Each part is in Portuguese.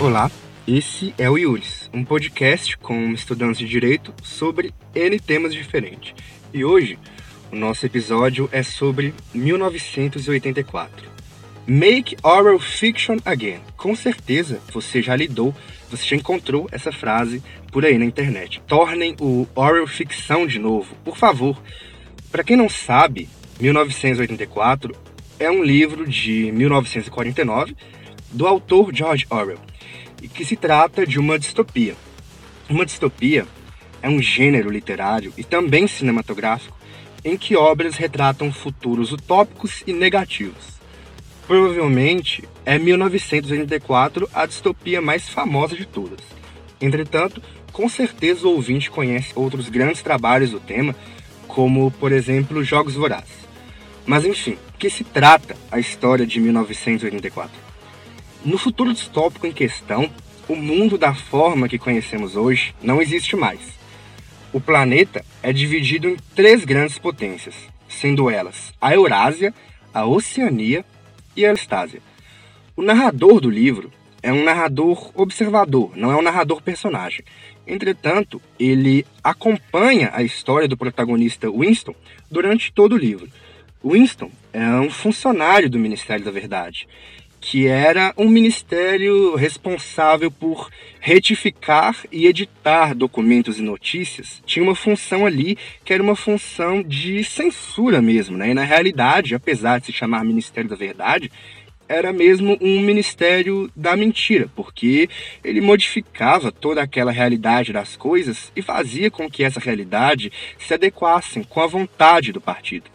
Olá, esse é o Iuris, um podcast com estudantes de direito sobre N temas diferentes. E hoje, o nosso episódio é sobre 1984. Make Oral Fiction Again. Com certeza você já lidou, você já encontrou essa frase por aí na internet. Tornem o oral ficção de novo, por favor. Para quem não sabe, 1984 é um livro de 1949 do autor George Orwell e que se trata de uma distopia. Uma distopia é um gênero literário e também cinematográfico em que obras retratam futuros utópicos e negativos. Provavelmente é 1984 a distopia mais famosa de todas. Entretanto, com certeza o ouvinte conhece outros grandes trabalhos do tema, como, por exemplo, Jogos Vorazes. Mas enfim, que se trata a história de 1984? No futuro distópico em questão, o mundo da forma que conhecemos hoje não existe mais. O planeta é dividido em três grandes potências, sendo elas a Eurásia, a Oceania e a Estásia. O narrador do livro é um narrador observador, não é um narrador personagem. Entretanto, ele acompanha a história do protagonista Winston durante todo o livro. Winston é um funcionário do Ministério da Verdade que era um ministério responsável por retificar e editar documentos e notícias, tinha uma função ali que era uma função de censura mesmo, né? E na realidade, apesar de se chamar Ministério da Verdade, era mesmo um ministério da mentira, porque ele modificava toda aquela realidade das coisas e fazia com que essa realidade se adequassem com a vontade do partido.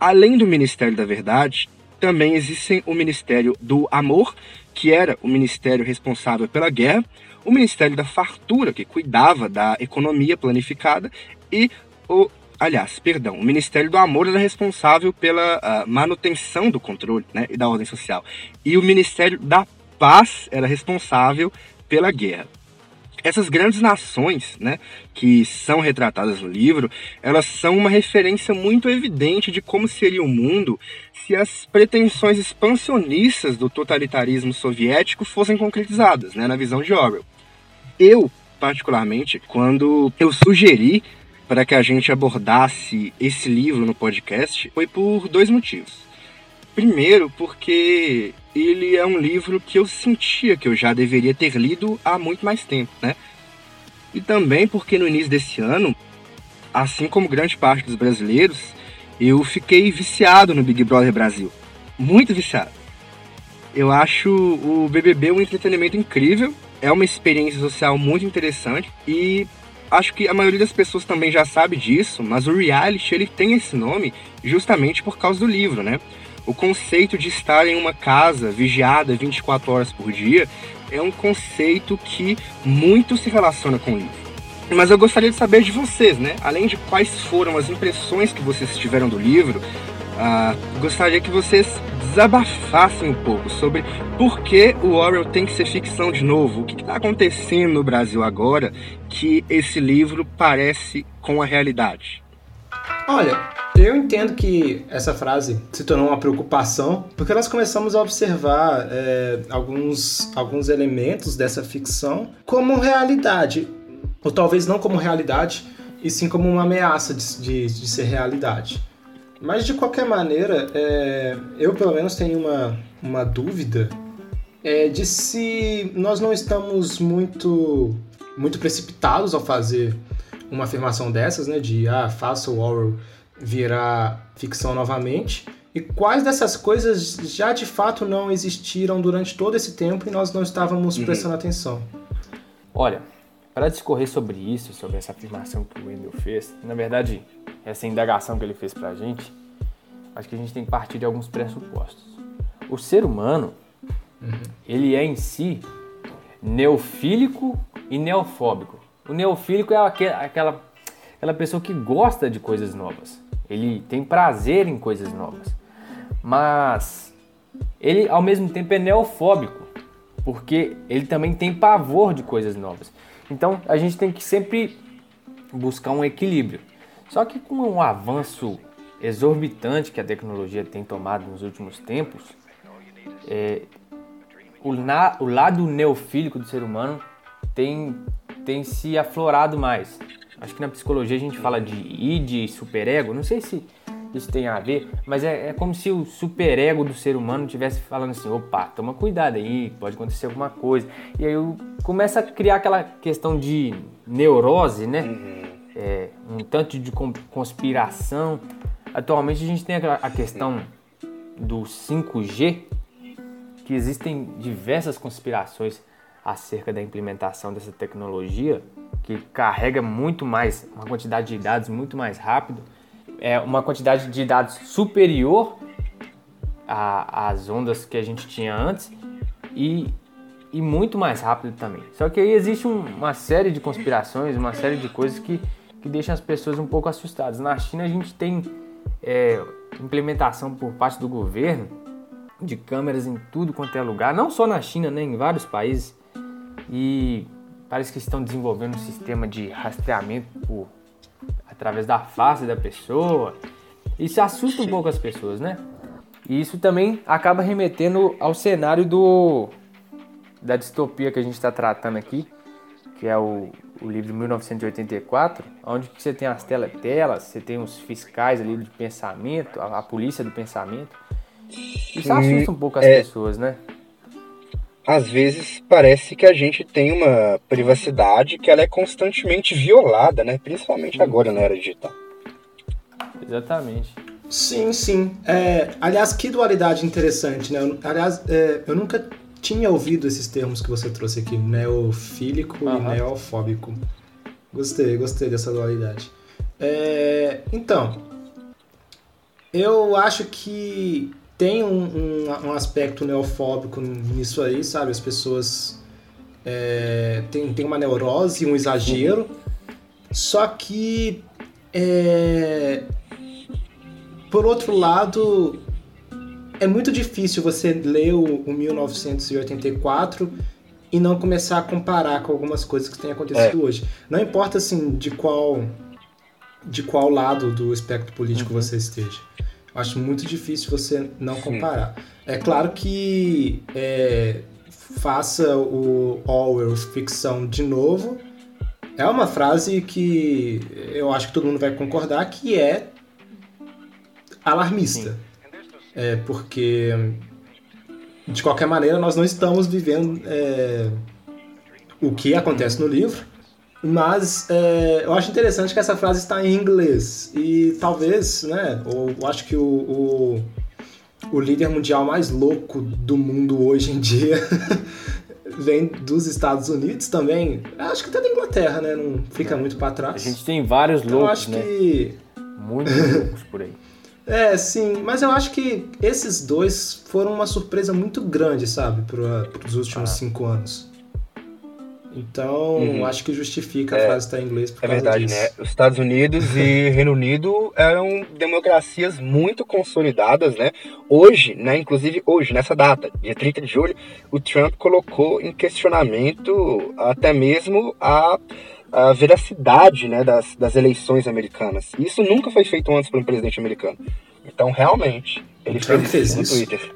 Além do Ministério da Verdade, também existe o Ministério do Amor, que era o ministério responsável pela guerra, o Ministério da Fartura, que cuidava da economia planificada, e o aliás, perdão, o Ministério do Amor era responsável pela uh, manutenção do controle né, e da ordem social. E o Ministério da Paz era responsável pela guerra. Essas grandes nações, né, que são retratadas no livro, elas são uma referência muito evidente de como seria o mundo se as pretensões expansionistas do totalitarismo soviético fossem concretizadas, né, na visão de Orwell. Eu, particularmente, quando eu sugeri para que a gente abordasse esse livro no podcast, foi por dois motivos. Primeiro, porque ele é um livro que eu sentia que eu já deveria ter lido há muito mais tempo, né? E também porque no início desse ano, assim como grande parte dos brasileiros, eu fiquei viciado no Big Brother Brasil. Muito viciado. Eu acho o BBB um entretenimento incrível, é uma experiência social muito interessante e acho que a maioria das pessoas também já sabe disso, mas o reality ele tem esse nome justamente por causa do livro, né? O conceito de estar em uma casa vigiada 24 horas por dia é um conceito que muito se relaciona com o livro. Mas eu gostaria de saber de vocês, né? Além de quais foram as impressões que vocês tiveram do livro, uh, gostaria que vocês desabafassem um pouco sobre por que o Orwell tem que ser ficção de novo. O que está acontecendo no Brasil agora que esse livro parece com a realidade? Olha, eu entendo que essa frase se tornou uma preocupação porque nós começamos a observar é, alguns, alguns elementos dessa ficção como realidade, ou talvez não como realidade, e sim como uma ameaça de, de, de ser realidade. Mas de qualquer maneira, é, eu pelo menos tenho uma, uma dúvida é, de se nós não estamos muito, muito precipitados ao fazer uma afirmação dessas, né? De ah, faça o Orwell virar ficção novamente? E quais dessas coisas já de fato não existiram durante todo esse tempo e nós não estávamos uhum. prestando atenção? Olha, para discorrer sobre isso, sobre essa afirmação que o Wendel fez, na verdade, essa indagação que ele fez para a gente, acho que a gente tem que partir de alguns pressupostos. O ser humano, uhum. ele é em si neofílico e neofóbico. O neofílico é aquela, aquela pessoa que gosta de coisas novas. Ele tem prazer em coisas novas. Mas ele ao mesmo tempo é neofóbico. porque ele também tem pavor de coisas novas. Então a gente tem que sempre buscar um equilíbrio. Só que com o avanço exorbitante que a tecnologia tem tomado nos últimos tempos, é, o, na, o lado neofílico do ser humano tem, tem se aflorado mais. Acho que na psicologia a gente fala de id, superego, não sei se isso tem a ver, mas é, é como se o superego do ser humano estivesse falando assim, opa, toma cuidado aí, pode acontecer alguma coisa. E aí começa a criar aquela questão de neurose, né? Uhum. É, um tanto de conspiração. Atualmente a gente tem a questão do 5G, que existem diversas conspirações acerca da implementação dessa tecnologia, que carrega muito mais, uma quantidade de dados muito mais rápido é uma quantidade de dados superior às ondas que a gente tinha antes e, e muito mais rápido também. Só que aí existe um, uma série de conspirações, uma série de coisas que, que deixam as pessoas um pouco assustadas. Na China a gente tem é, implementação por parte do governo de câmeras em tudo quanto é lugar, não só na China, né, em vários países. E parece que estão desenvolvendo um sistema de rastreamento por através da face da pessoa. Isso assusta um pouco as pessoas, né? E isso também acaba remetendo ao cenário do da distopia que a gente está tratando aqui, que é o, o livro 1984, onde você tem as telas, você tem os fiscais ali de pensamento, a, a polícia do pensamento. Isso assusta um pouco as é, pessoas, né? Às vezes parece que a gente tem uma privacidade que ela é constantemente violada, né? Principalmente agora na era digital. Exatamente. Sim, sim. É, aliás, que dualidade interessante, né? Aliás, é, eu nunca tinha ouvido esses termos que você trouxe aqui, neofílico uhum. e neofóbico. Gostei, gostei dessa dualidade. É, então, eu acho que tem um, um, um, aspecto neofóbico nisso aí, sabe? As pessoas é, tem, tem uma neurose, um exagero, só que é, por outro lado é muito difícil você ler o, o 1984 e não começar a comparar com algumas coisas que têm acontecido é. hoje. Não importa assim de qual de qual lado do espectro político uhum. você esteja. Acho muito difícil você não comparar. É claro que é, faça o Orwell ficção de novo. É uma frase que eu acho que todo mundo vai concordar que é alarmista. É porque de qualquer maneira nós não estamos vivendo é, o que acontece no livro mas é, eu acho interessante que essa frase está em inglês. E talvez, né? Eu acho que o, o, o líder mundial mais louco do mundo hoje em dia vem dos Estados Unidos também. Acho que até da Inglaterra, né? Não fica é. muito para trás. A gente tem vários loucos, eu acho né? que muitos loucos por aí. É, sim, mas eu acho que esses dois foram uma surpresa muito grande, sabe, para os últimos ah. cinco anos. Então, uhum. acho que justifica a é, frase estar em inglês por É verdade, disso. né? Os Estados Unidos e Reino Unido eram democracias muito consolidadas, né? Hoje, né, inclusive hoje, nessa data, dia 30 de julho, o Trump colocou em questionamento até mesmo a, a veracidade né, das, das eleições americanas. Isso nunca foi feito antes por um presidente americano. Então, realmente, ele fez, fez, isso no Twitter.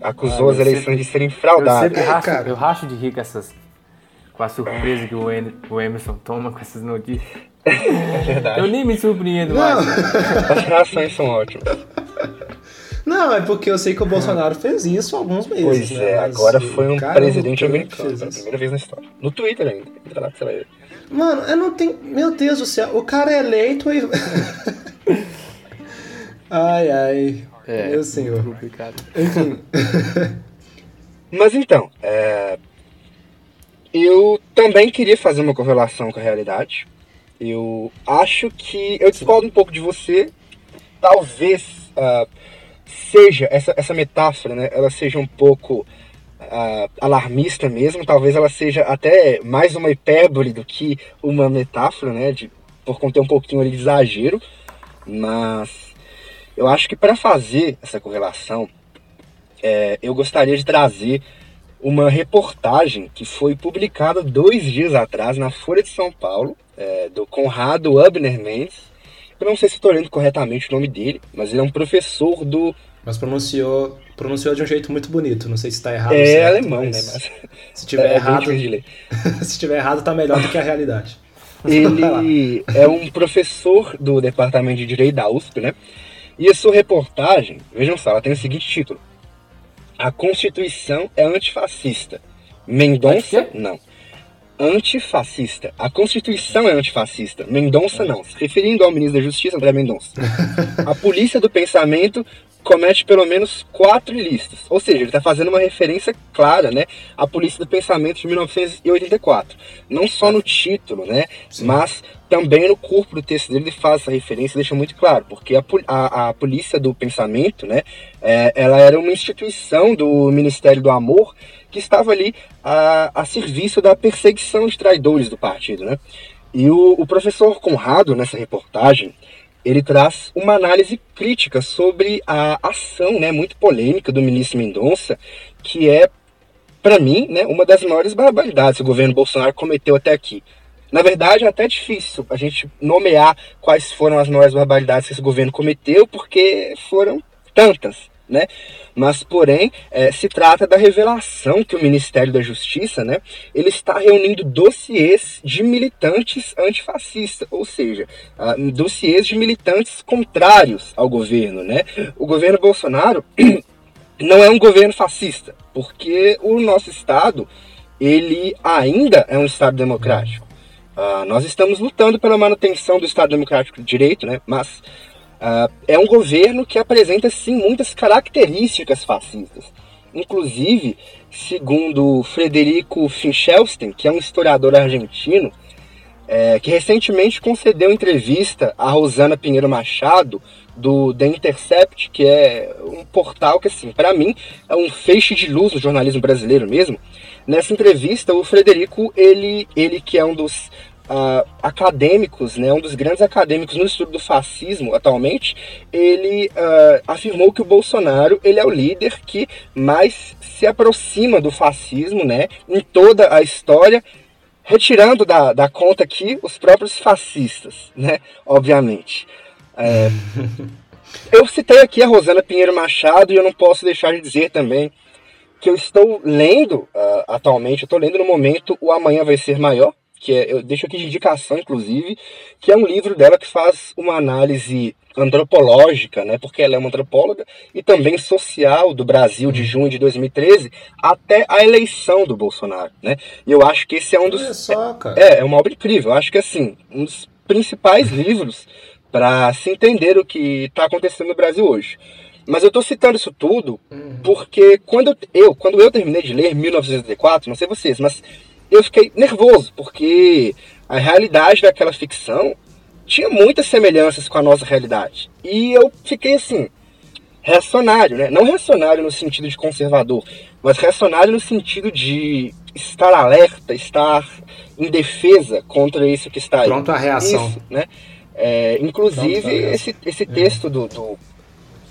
Acusou ah, as eleições sempre, de serem fraudadas. Eu, racho, é, eu racho de rir com essas com a surpresa que o, Emerson toma com essas notícias. É verdade. Eu nem me surpreendo mais. As reações são ótimas. Não, é porque eu sei que o Bolsonaro fez isso há alguns meses. Pois né? é, agora foi um presidente americano. Pela primeira vez na história. No Twitter ainda. Entra lá que você vai ver. Mano, eu não tenho. Meu Deus do céu, o cara é eleito e. ai, ai. É, meu senhor. Complicado. Enfim. Mas então, é, eu também queria fazer uma correlação com a realidade. Eu acho que. Eu discordo um pouco de você. Talvez uh, seja, essa, essa metáfora, né? Ela seja um pouco uh, alarmista mesmo. Talvez ela seja até mais uma hipérbole do que uma metáfora, né? De, por conter um pouquinho ali de exagero. Mas eu acho que para fazer essa correlação, é, eu gostaria de trazer uma reportagem que foi publicada dois dias atrás na Folha de São Paulo, é, do Conrado Abner Mendes. Eu não sei se estou lendo corretamente o nome dele, mas ele é um professor do. Mas pronunciou, pronunciou de um jeito muito bonito. Não sei se está errado. É certo, alemão, né? Mas... Se tiver é, errado. se tiver errado, tá melhor do que a realidade. Ele é um professor do departamento de direito da USP, né? E a sua reportagem, vejam só, ela tem o seguinte título: A Constituição é antifascista. Mendonça, não. Antifascista. A Constituição é antifascista. Mendonça, não. Se referindo ao ministro da Justiça, André Mendonça. A polícia do pensamento comete pelo menos quatro ilícitos. Ou seja, ele está fazendo uma referência clara, né, à Polícia do Pensamento de 1984. Não só no título, né, Sim. mas também no corpo do texto dele ele faz essa referência, deixa muito claro, porque a, a, a Polícia do Pensamento, né, é, ela era uma instituição do Ministério do Amor que estava ali a, a serviço da perseguição de traidores do partido, né. E o, o professor Conrado, nessa reportagem, ele traz uma análise crítica sobre a ação né, muito polêmica do ministro Mendonça, que é, para mim, né, uma das maiores barbaridades que o governo Bolsonaro cometeu até aqui. Na verdade, é até difícil a gente nomear quais foram as maiores barbaridades que esse governo cometeu, porque foram tantas né? Mas, porém, é, se trata da revelação que o Ministério da Justiça, né, ele está reunindo dossiês de militantes antifascistas, ou seja, uh, dossiês de militantes contrários ao governo, né? O governo Bolsonaro não é um governo fascista, porque o nosso Estado, ele ainda é um Estado democrático. Uh, nós estamos lutando pela manutenção do Estado Democrático de Direito, né? mas Uh, é um governo que apresenta sim muitas características fascistas. Inclusive, segundo Frederico Finchelstein, que é um historiador argentino, é, que recentemente concedeu entrevista a Rosana Pinheiro Machado, do The Intercept, que é um portal que, assim, para mim, é um feixe de luz no jornalismo brasileiro mesmo. Nessa entrevista, o Frederico, ele, ele que é um dos uh, acadêmicos, né, um dos grandes acadêmicos no estudo do fascismo atualmente, ele uh, afirmou que o Bolsonaro ele é o líder que mais se aproxima do fascismo né, em toda a história, retirando da, da conta aqui os próprios fascistas, né, obviamente. É, eu citei aqui a Rosana Pinheiro Machado e eu não posso deixar de dizer também que eu estou lendo uh, atualmente, eu estou lendo no momento O Amanhã Vai Ser Maior, que é, eu deixo aqui de indicação, inclusive, que é um livro dela que faz uma análise antropológica, né, porque ela é uma antropóloga, e também social do Brasil de junho de 2013 até a eleição do Bolsonaro, né? E eu acho que esse é um dos é, só, é, é uma obra incrível. Eu acho que assim, um dos principais livros para se entender o que está acontecendo no Brasil hoje. Mas eu estou citando isso tudo uhum. porque quando eu, quando eu terminei de ler 1984, não sei vocês, mas eu fiquei nervoso, porque a realidade daquela ficção tinha muitas semelhanças com a nossa realidade. E eu fiquei assim, reacionário, né? Não reacionário no sentido de conservador, mas reacionário no sentido de estar alerta, estar em defesa contra isso que está aí. Pronto a reação. Isso, né? É, inclusive, esse, esse texto do, do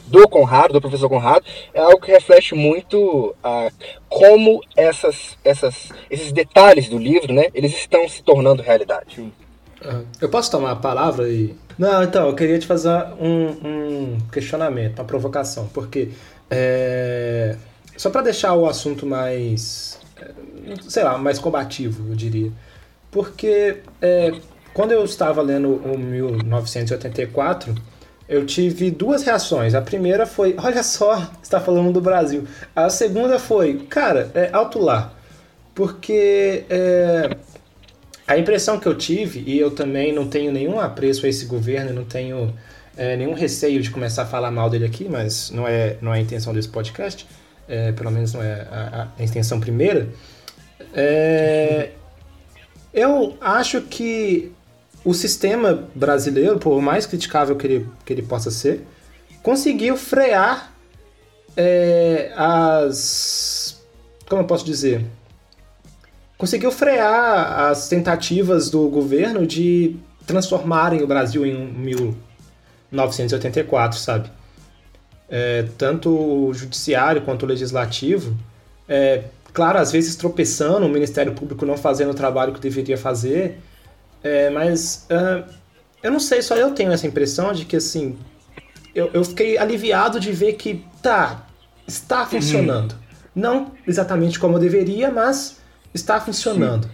do Conrado, do professor Conrado, é algo que reflete muito a como essas, essas, esses detalhes do livro, né, eles estão se tornando realidade. Eu posso tomar a palavra e. Não, então, eu queria te fazer um, um questionamento, uma provocação, porque. É... Só para deixar o assunto mais. sei lá, mais combativo, eu diria. Porque é, quando eu estava lendo o 1984 eu tive duas reações. A primeira foi, olha só, está falando do Brasil. A segunda foi, cara, é alto lá. Porque é, a impressão que eu tive, e eu também não tenho nenhum apreço a esse governo, não tenho é, nenhum receio de começar a falar mal dele aqui, mas não é, não é a intenção desse podcast, é, pelo menos não é a, a intenção primeira. É, eu acho que o sistema brasileiro, por mais criticável que ele, que ele possa ser, conseguiu frear é, as. Como eu posso dizer? Conseguiu frear as tentativas do governo de transformarem o Brasil em 1984, sabe? É, tanto o judiciário quanto o legislativo é, claro, às vezes tropeçando, o Ministério Público não fazendo o trabalho que deveria fazer, é, mas uh, eu não sei, só eu tenho essa impressão de que assim, eu, eu fiquei aliviado de ver que tá, está uhum. funcionando. Uhum. Não exatamente como eu deveria, mas está funcionando.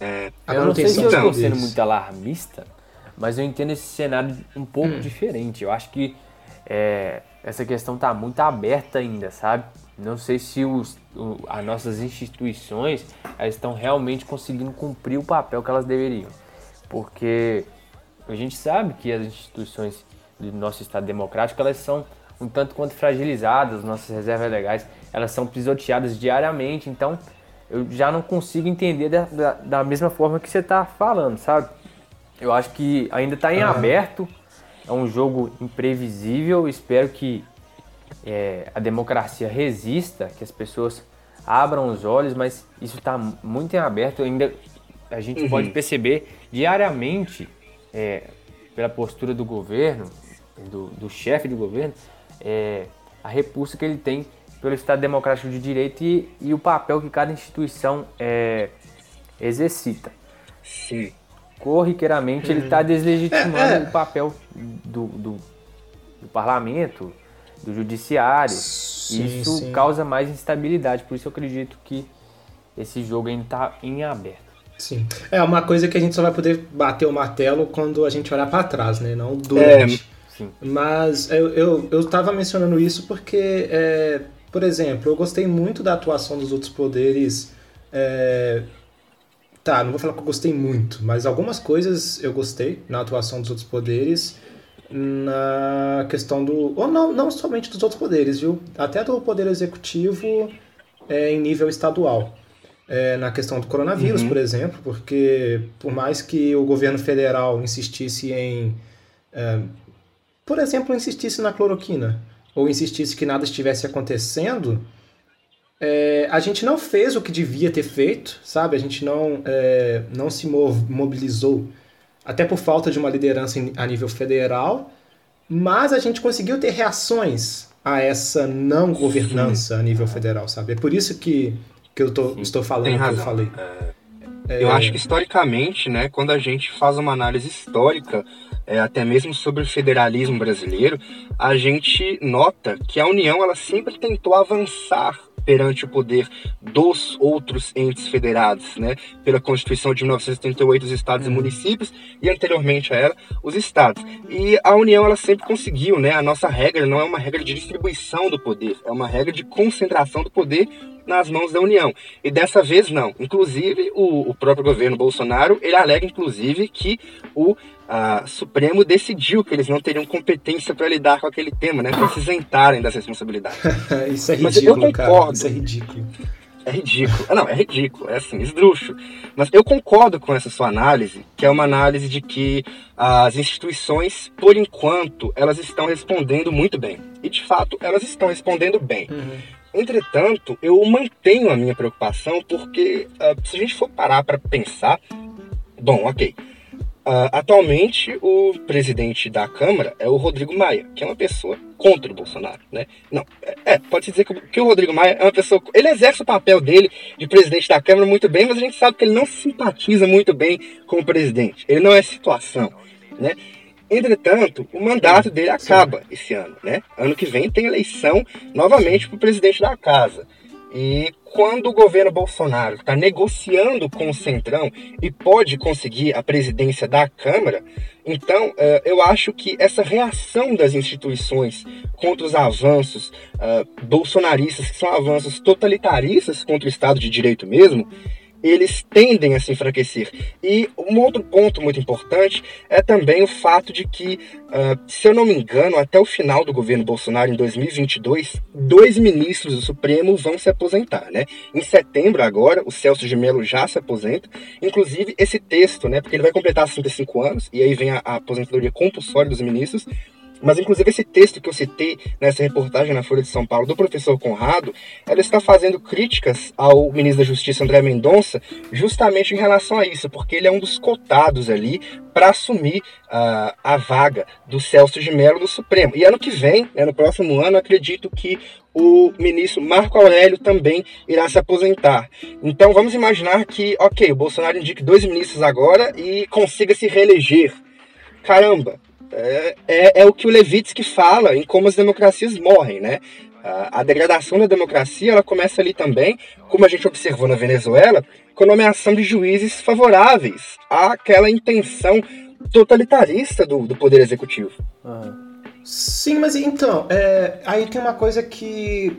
É, eu não sei se eu estou sendo muito alarmista, mas eu entendo esse cenário um pouco hum. diferente. Eu acho que é, essa questão está muito aberta ainda, sabe? Não sei se os, o, as nossas instituições estão realmente conseguindo cumprir o papel que elas deveriam. Porque a gente sabe que as instituições do nosso Estado democrático elas são um tanto quanto fragilizadas, nossas reservas legais elas são pisoteadas diariamente, então eu já não consigo entender da, da, da mesma forma que você está falando, sabe? Eu acho que ainda está em uhum. aberto, é um jogo imprevisível, espero que é, a democracia resista, que as pessoas abram os olhos, mas isso está muito em aberto, ainda a gente uhum. pode perceber diariamente, é, pela postura do governo, do, do chefe do governo, é, a repulsa que ele tem pelo Estado Democrático de Direito e, e o papel que cada instituição é, exercita. Sim. Corriqueiramente, ele está deslegitimando é, é. o papel do, do, do, parlamento, do judiciário. Sim, isso sim. causa mais instabilidade. Por isso eu acredito que esse jogo ainda está em aberto. Sim. É uma coisa que a gente só vai poder bater o martelo quando a gente olhar para trás, né? Não durante. É. Mas eu, eu, eu tava mencionando isso porque, é, por exemplo, eu gostei muito da atuação dos outros poderes. É, tá, não vou falar que eu gostei muito, mas algumas coisas eu gostei na atuação dos outros poderes. Na questão do. Ou não, não somente dos outros poderes, viu? Até do poder executivo é, em nível estadual. É, na questão do coronavírus, uhum. por exemplo, porque por mais que o governo federal insistisse em é, por exemplo, insistisse na cloroquina ou insistisse que nada estivesse acontecendo, é, a gente não fez o que devia ter feito, sabe? A gente não, é, não se mobilizou, até por falta de uma liderança a nível federal, mas a gente conseguiu ter reações a essa não governança a nível federal, sabe? É por isso que, que eu tô, estou falando que eu falei. É, eu acho que historicamente, né, quando a gente faz uma análise histórica é, até mesmo sobre o federalismo brasileiro, a gente nota que a União ela sempre tentou avançar perante o poder dos outros entes federados, né? Pela Constituição de 1978, os estados e uhum. municípios, e anteriormente a ela, os estados. E a União, ela sempre conseguiu, né? A nossa regra não é uma regra de distribuição do poder, é uma regra de concentração do poder nas mãos da União. E dessa vez não. Inclusive, o, o próprio governo Bolsonaro, ele alega, inclusive, que o a Supremo decidiu que eles não teriam competência para lidar com aquele tema, né? Para se isentarem das responsabilidades. Isso é ridículo, Mas eu concordo. Cara. Isso é ridículo. É ridículo. Ah, não, é ridículo, é assim, esdrúxo. Mas eu concordo com essa sua análise, que é uma análise de que as instituições, por enquanto, elas estão respondendo muito bem. E de fato, elas estão respondendo bem. Uhum. Entretanto, eu mantenho a minha preocupação porque, uh, se a gente for parar para pensar, bom, ok, Uh, atualmente, o presidente da Câmara é o Rodrigo Maia, que é uma pessoa contra o Bolsonaro, né? Não, é, é pode-se dizer que, que, o Rodrigo Maia é uma pessoa... Ele exerce o papel dele de presidente da Câmara muito bem, mas a gente sabe que ele não simpatiza muito bem com o presidente. Ele não é situação, né? Entretanto, o mandato dele acaba esse ano, né? Ano que vem tem eleição novamente para o presidente da casa. E quando o governo Bolsonaro está negociando com o Centrão e pode conseguir a presidência da Câmara, então uh, eu acho que essa reação das instituições contra os avanços uh, bolsonaristas, que são avanços totalitaristas contra o Estado de Direito mesmo, eles tendem a se enfraquecer. E um outro ponto muito importante é também o fato de que, uh, se eu não me engano, até o final do governo Bolsonaro, em 2022, dois ministros do Supremo vão se aposentar. Né? Em setembro, agora, o Celso de Mello já se aposenta. Inclusive, esse texto, né, porque ele vai completar 65 anos, e aí vem a, a aposentadoria compulsória dos ministros, Mas, inclusive, esse texto que eu citei nessa reportagem na Folha de São Paulo do professor Conrado, ela está fazendo críticas ao ministro da Justiça, André Mendonça, justamente em relação a isso, porque ele é um dos cotados ali para assumir uh, a vaga do Celso de Mello no Supremo. E ano que vem, né, no próximo ano, acredito que o ministro Marco Aurélio também irá se aposentar. Então vamos imaginar que, ok, o Bolsonaro indique dois ministros agora e consiga se reeleger. Caramba, é, é, é, o que o Levitsky fala em como as democracias morrem, né? A, degradação da democracia ela começa ali também, como a gente observou na Venezuela, com a nomeação de juízes favoráveis àquela intenção totalitarista do, do poder executivo. Uhum. Sim, mas então, é, aí tem uma coisa que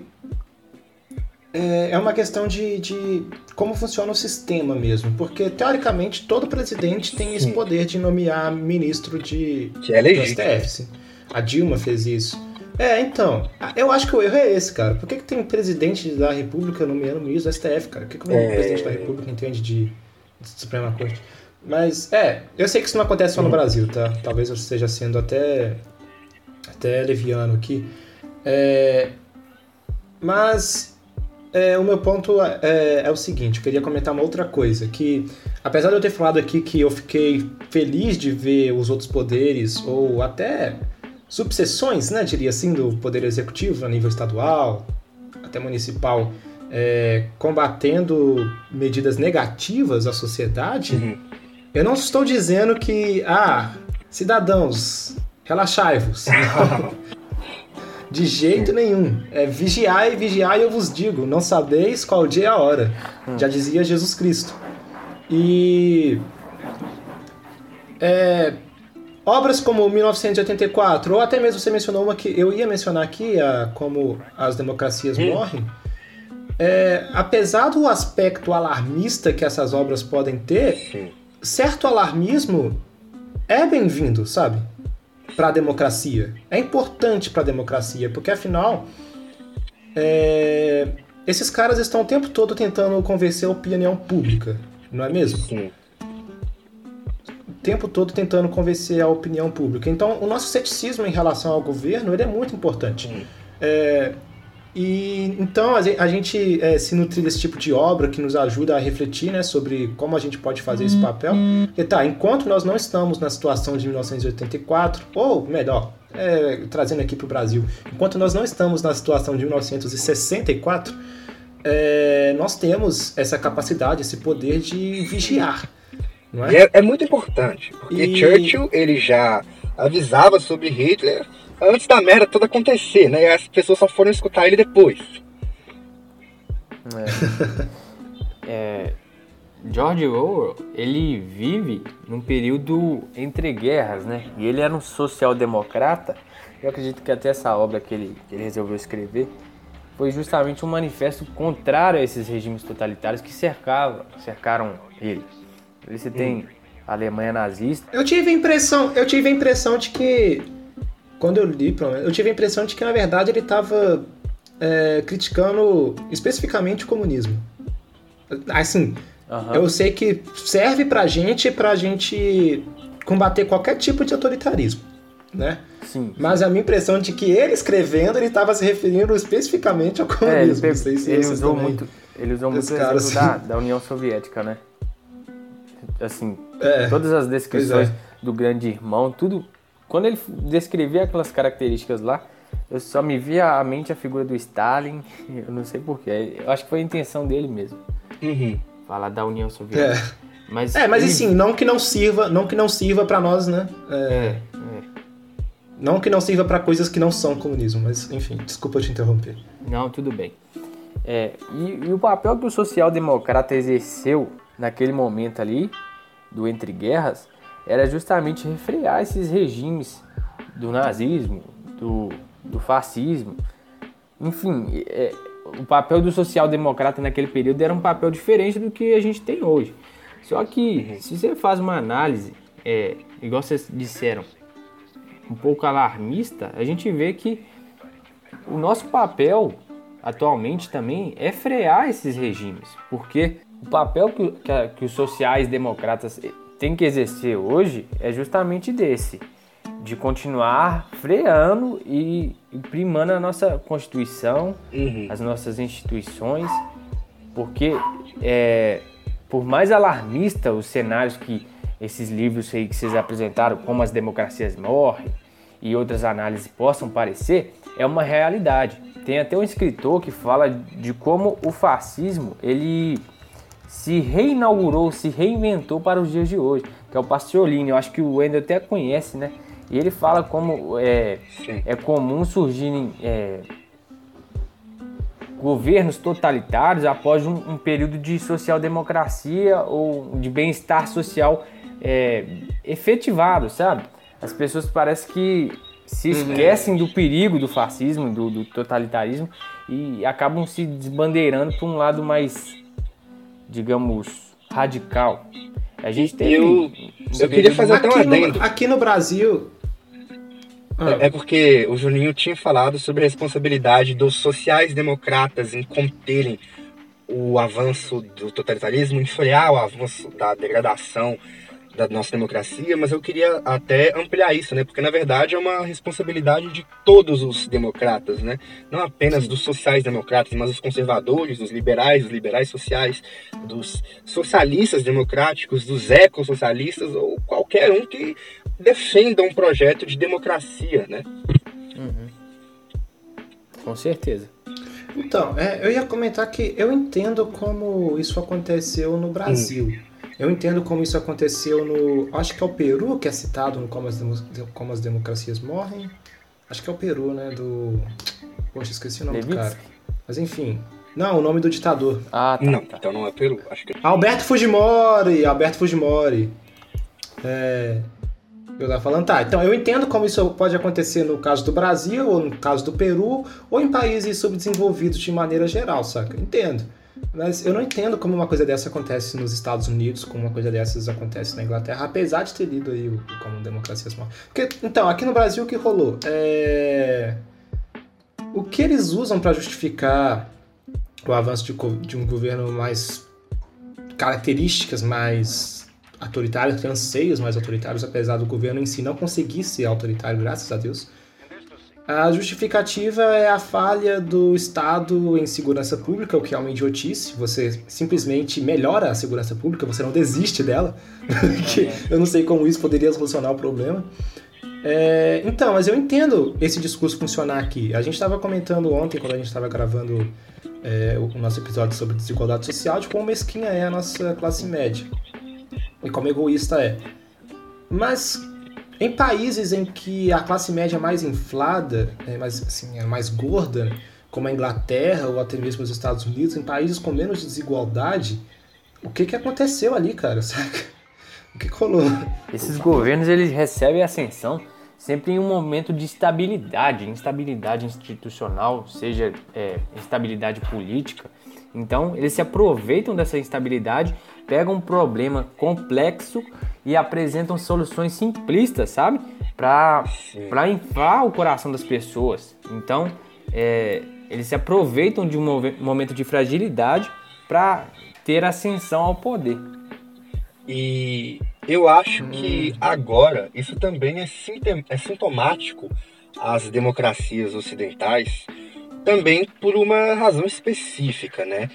é, é uma questão de, de, como funciona o sistema mesmo. Porque, teoricamente, todo presidente tem esse poder de nomear ministro de que é legítimo. STF. A Dilma fez isso. É, então, eu acho que o erro é esse, cara. Por que, que tem presidente da República nomeando ministro do STF, cara? O que, que o é... presidente da República entende de, de Suprema Corte? Mas, é, eu sei que isso não acontece só no uhum. Brasil, tá? Talvez eu esteja sendo até, até leviano aqui. É, mas é, o meu ponto é, é, o seguinte, eu queria comentar uma outra coisa, que apesar de eu ter falado aqui que eu fiquei feliz de ver os outros poderes, ou até subseções, né, diria assim, do poder executivo a nível estadual, até municipal, é, combatendo medidas negativas à sociedade, uhum. eu não estou dizendo que, ah, cidadãos, relaxai-vos. De jeito nenhum. É vigiai, vigiai, eu vos digo, não sabeis qual dia é a hora. Já dizia Jesus Cristo. E. É, obras como 1984, ou até mesmo você mencionou uma que eu ia mencionar aqui, a, como as democracias morrem. É, apesar do aspecto alarmista que essas obras podem ter, certo alarmismo é bem-vindo, sabe? Para a democracia. É importante para a democracia, porque afinal é, esses caras estão o tempo todo tentando convencer a opinião pública, não é mesmo? Sim. O tempo todo tentando convencer a opinião pública. Então, o nosso ceticismo em relação ao governo ele é muito importante. É, e então a gente é, se nutrir desse tipo de obra que nos ajuda a refletir né, sobre como a gente pode fazer esse papel. E tá, enquanto nós não estamos na situação de 1984, ou melhor, é, trazendo aqui para o Brasil, enquanto nós não estamos na situação de 1964, é, nós temos essa capacidade, esse poder de vigiar. Não é? é, é muito importante, porque e... Churchill ele já avisava sobre Hitler antes da merda toda acontecer, né? E as pessoas só foram escutar ele depois. É. é, George Orwell, ele vive num período entre guerras, né? E ele era um social-democrata. Eu acredito que até essa obra que ele, que ele resolveu escrever foi justamente um manifesto contrário a esses regimes totalitários que cercavam, cercaram ele. Ele se tem hum. a Alemanha nazista. Eu tive a impressão, eu tive a impressão de que quando eu li, eu tive a impressão de que na verdade ele estava é, criticando especificamente o comunismo. Assim, uhum. eu sei que serve pra gente pra gente combater qualquer tipo de autoritarismo, né? Sim. Mas a minha impressão é de que ele escrevendo, ele estava se referindo especificamente ao comunismo. É, ele, pegou, se ele usou muito, ele usou muito o exemplo assim. da, da União Soviética, né? Assim, é, todas as descrições é. do grande irmão, tudo quando ele descrevia aquelas características lá, eu só me via à mente a figura do Stalin, eu não sei porquê, eu acho que foi a intenção dele mesmo. Uhum. Falar da União Soviética. É. Mas, é, mas ele... assim, não que não sirva, não que não sirva para nós, né? É, é, é. Não que não sirva para coisas que não são comunismo, mas enfim, desculpa te interromper. Não, tudo bem. É, e, e o papel que o social-democrata exerceu naquele momento ali, do entre guerras, era justamente refrear esses regimes do nazismo, do, do fascismo. Enfim, é, o papel do social-democrata naquele período era um papel diferente do que a gente tem hoje. Só que, se você faz uma análise, é, igual vocês disseram, um pouco alarmista, a gente vê que o nosso papel atualmente também é frear esses regimes, porque o papel que, que, que os sociais-democratas tem que exercer hoje é justamente desse. de continuar freando e, primando a nossa Constituição, uhum. as nossas instituições, porque é, por mais alarmista os cenários que esses livros aí que vocês apresentaram, como as democracias morrem e outras análises possam parecer, é uma realidade. Tem até um escritor que fala de como o fascismo ele se reinaugurou, se reinventou para os dias de hoje, que é o Pastiolini. Eu acho que o Wendel até conhece, né? E ele fala como é, é comum surgirem é, governos totalitários após um, um período de social-democracia ou de bem-estar social é, efetivado, sabe? As pessoas parecem que se uhum. esquecem do perigo do fascismo, do, do totalitarismo e acabam se desbandeirando para um lado mais, digamos, radical. A gente tem. Eu, eu queria fazer até um adendo. Aqui no Brasil, é, é porque o Juninho tinha falado sobre a responsabilidade dos sociais-democratas em conterem o avanço do totalitarismo, em frear o avanço da degradação da nossa democracia, mas eu queria até ampliar isso, né? Porque na verdade é uma responsabilidade de todos os democratas, né? Não apenas dos sociais-democratas, mas dos conservadores, dos liberais, dos liberais sociais, dos socialistas democráticos, dos ecossocialistas ou qualquer um que defenda um projeto de democracia, né? Uhum. Com certeza. Então, é, eu ia comentar que eu entendo como isso aconteceu no Brasil. Hum. Eu entendo como isso aconteceu no. Acho que é o Peru que é citado no Como as, como as Democracias Morrem. Acho que é o Peru, né? Do. Poxa, esqueci o nome Levitsky. do cara. Mas enfim. Não, o nome do ditador. Ah, tá. Não, tá. então não é Peru. Acho que... É Alberto Fujimori! Alberto Fujimori. É. Eu tava falando, tá, então eu entendo como isso pode acontecer no caso do Brasil, ou no caso do Peru, ou em países subdesenvolvidos de maneira geral, saca? Entendo. Mas eu não entendo como uma coisa dessa acontece nos Estados Unidos, como uma coisa dessas acontece na Inglaterra, apesar de ter lido aí o, como democracias mortas. Porque, então, aqui no Brasil o que rolou? É... O que eles usam para justificar o avanço de, de, um governo mais características mais autoritárias, tem anseios mais autoritários, apesar do governo em si não conseguir ser autoritário, graças a Deus a justificativa é a falha do Estado em segurança pública, o que é uma idiotice. Você simplesmente melhora a segurança pública, você não desiste dela. eu não sei como isso poderia solucionar o problema. É, então, mas eu entendo esse discurso funcionar aqui. A gente estava comentando ontem, quando a gente estava gravando é, o nosso episódio sobre desigualdade social, de quão mesquinha é a nossa classe média e como egoísta é. Mas em países em que a classe média é mais inflada, é mais, assim, é mais gorda, como a Inglaterra ou até mesmo os Estados Unidos, em países com menos desigualdade, o que, que aconteceu ali, cara? Saca? O que colou? Esses governos eles recebem ascensão sempre em um momento de estabilidade, instabilidade institucional, seja é, instabilidade política. Então eles se aproveitam dessa instabilidade, pegam um problema complexo e apresentam soluções simplistas, sabe? Para inflar o coração das pessoas. Então, é, eles se aproveitam de um momento de fragilidade para ter ascensão ao poder. E eu acho que agora isso também é, é sintomático às democracias ocidentais, também por uma razão específica, né?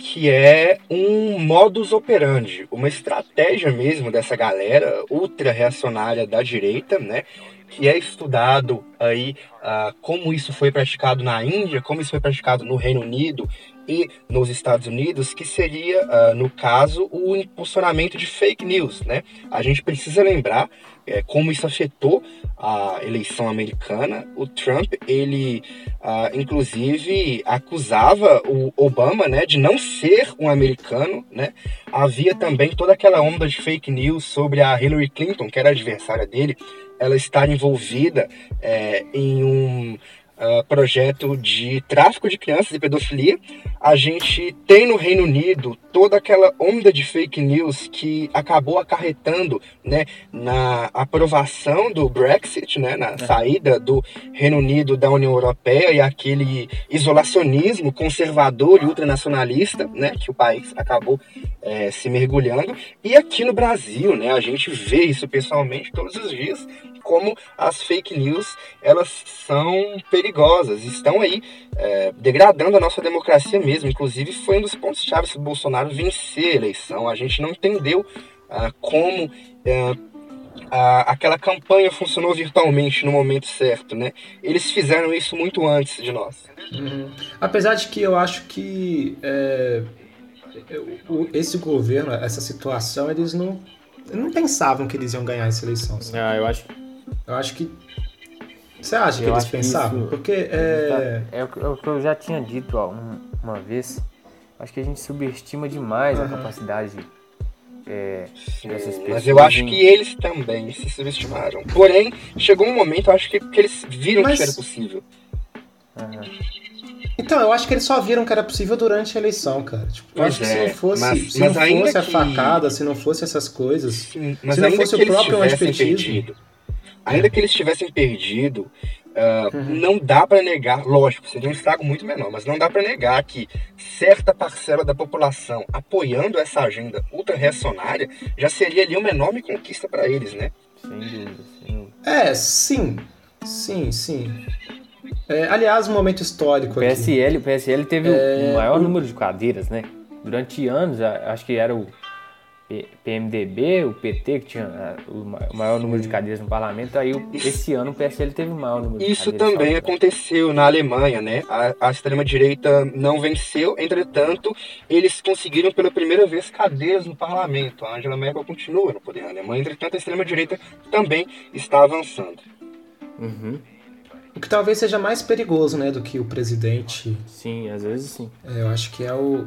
Que é um modus operandi, uma estratégia mesmo dessa galera ultra reacionária da direita, né? Que é estudado aí uh, como isso foi praticado na Índia, como isso foi praticado no Reino Unido e nos Estados Unidos, que seria, uh, no caso, o impulsionamento de fake news, né? A gente precisa lembrar é, como isso afetou a eleição americana. O Trump, ele uh, inclusive acusava o Obama, né, de não ser um americano, né? Havia também toda aquela onda de fake news sobre a Hillary Clinton, que era adversária dele, ela estar envolvida é, em um uh, projeto de tráfico de crianças e pedofilia. A gente tem no Reino Unido toda aquela onda de fake news que acabou acarretando né, na aprovação do Brexit, né, na é. saída do Reino Unido da União Europeia e aquele isolacionismo conservador e ultranacionalista né, que o país acabou é, se mergulhando. E aqui no Brasil, né, a gente vê isso pessoalmente todos os dias como as fake news elas são perigosas, estão aí é, degradando a nossa democracia mesmo. Inclusive, foi um dos pontos chaves do Bolsonaro vencer a eleição. A gente não entendeu ah, como é, a, aquela campanha funcionou virtualmente no momento certo, né? Eles fizeram isso muito antes de nós. Uhum. Apesar de que eu acho que é, esse governo, essa situação, eles não, não pensavam que eles iam ganhar essa eleição. Sabe? Ah, eu acho. Eu acho que. Você acha que eu eles pensavam? Isso, Porque é... é... o que eu já tinha dito ó, uma vez. Acho que a gente subestima demais uhum. a capacidade é, dessas pessoas. Mas eu acho que eles também se subestimaram. Porém, chegou um momento, eu acho que, que eles viram mas... que era possível. Uhum. Então, eu acho que eles só viram que era possível durante a eleição, cara. Tipo, eu acho que se não é, fosse, mas, se mas não fosse a facada, se não fosse essas coisas, Sim, se não fosse o próprio antipetismo... Ainda que eles tivessem perdido, Uh, uhum. Não dá para negar, lógico, seria um estrago muito menor, mas não dá para negar que certa parcela da população apoiando essa agenda ultra-reacionária já seria ali uma enorme conquista para eles, né? Sem dúvida, sem dúvida. É, sim. Sim, sim. É, aliás, um momento histórico o PSL, aqui. O PSL teve é... o maior número de cadeiras, né? Durante anos, acho que era o PMDB, o PT, que tinha é, o maior número de cadeiras no parlamento, aí esse ano o PSL teve o maior número de Isso também aconteceu na Alemanha, né? A, a extrema-direita não venceu, entretanto, eles conseguiram pela primeira vez cadeiras no parlamento. A Angela Merkel continua no poder na Alemanha, entretanto, a extrema-direita também está avançando. Uhum. O que talvez seja mais perigoso, né, do que o presidente. Sim, às vezes sim. É, eu acho que é o.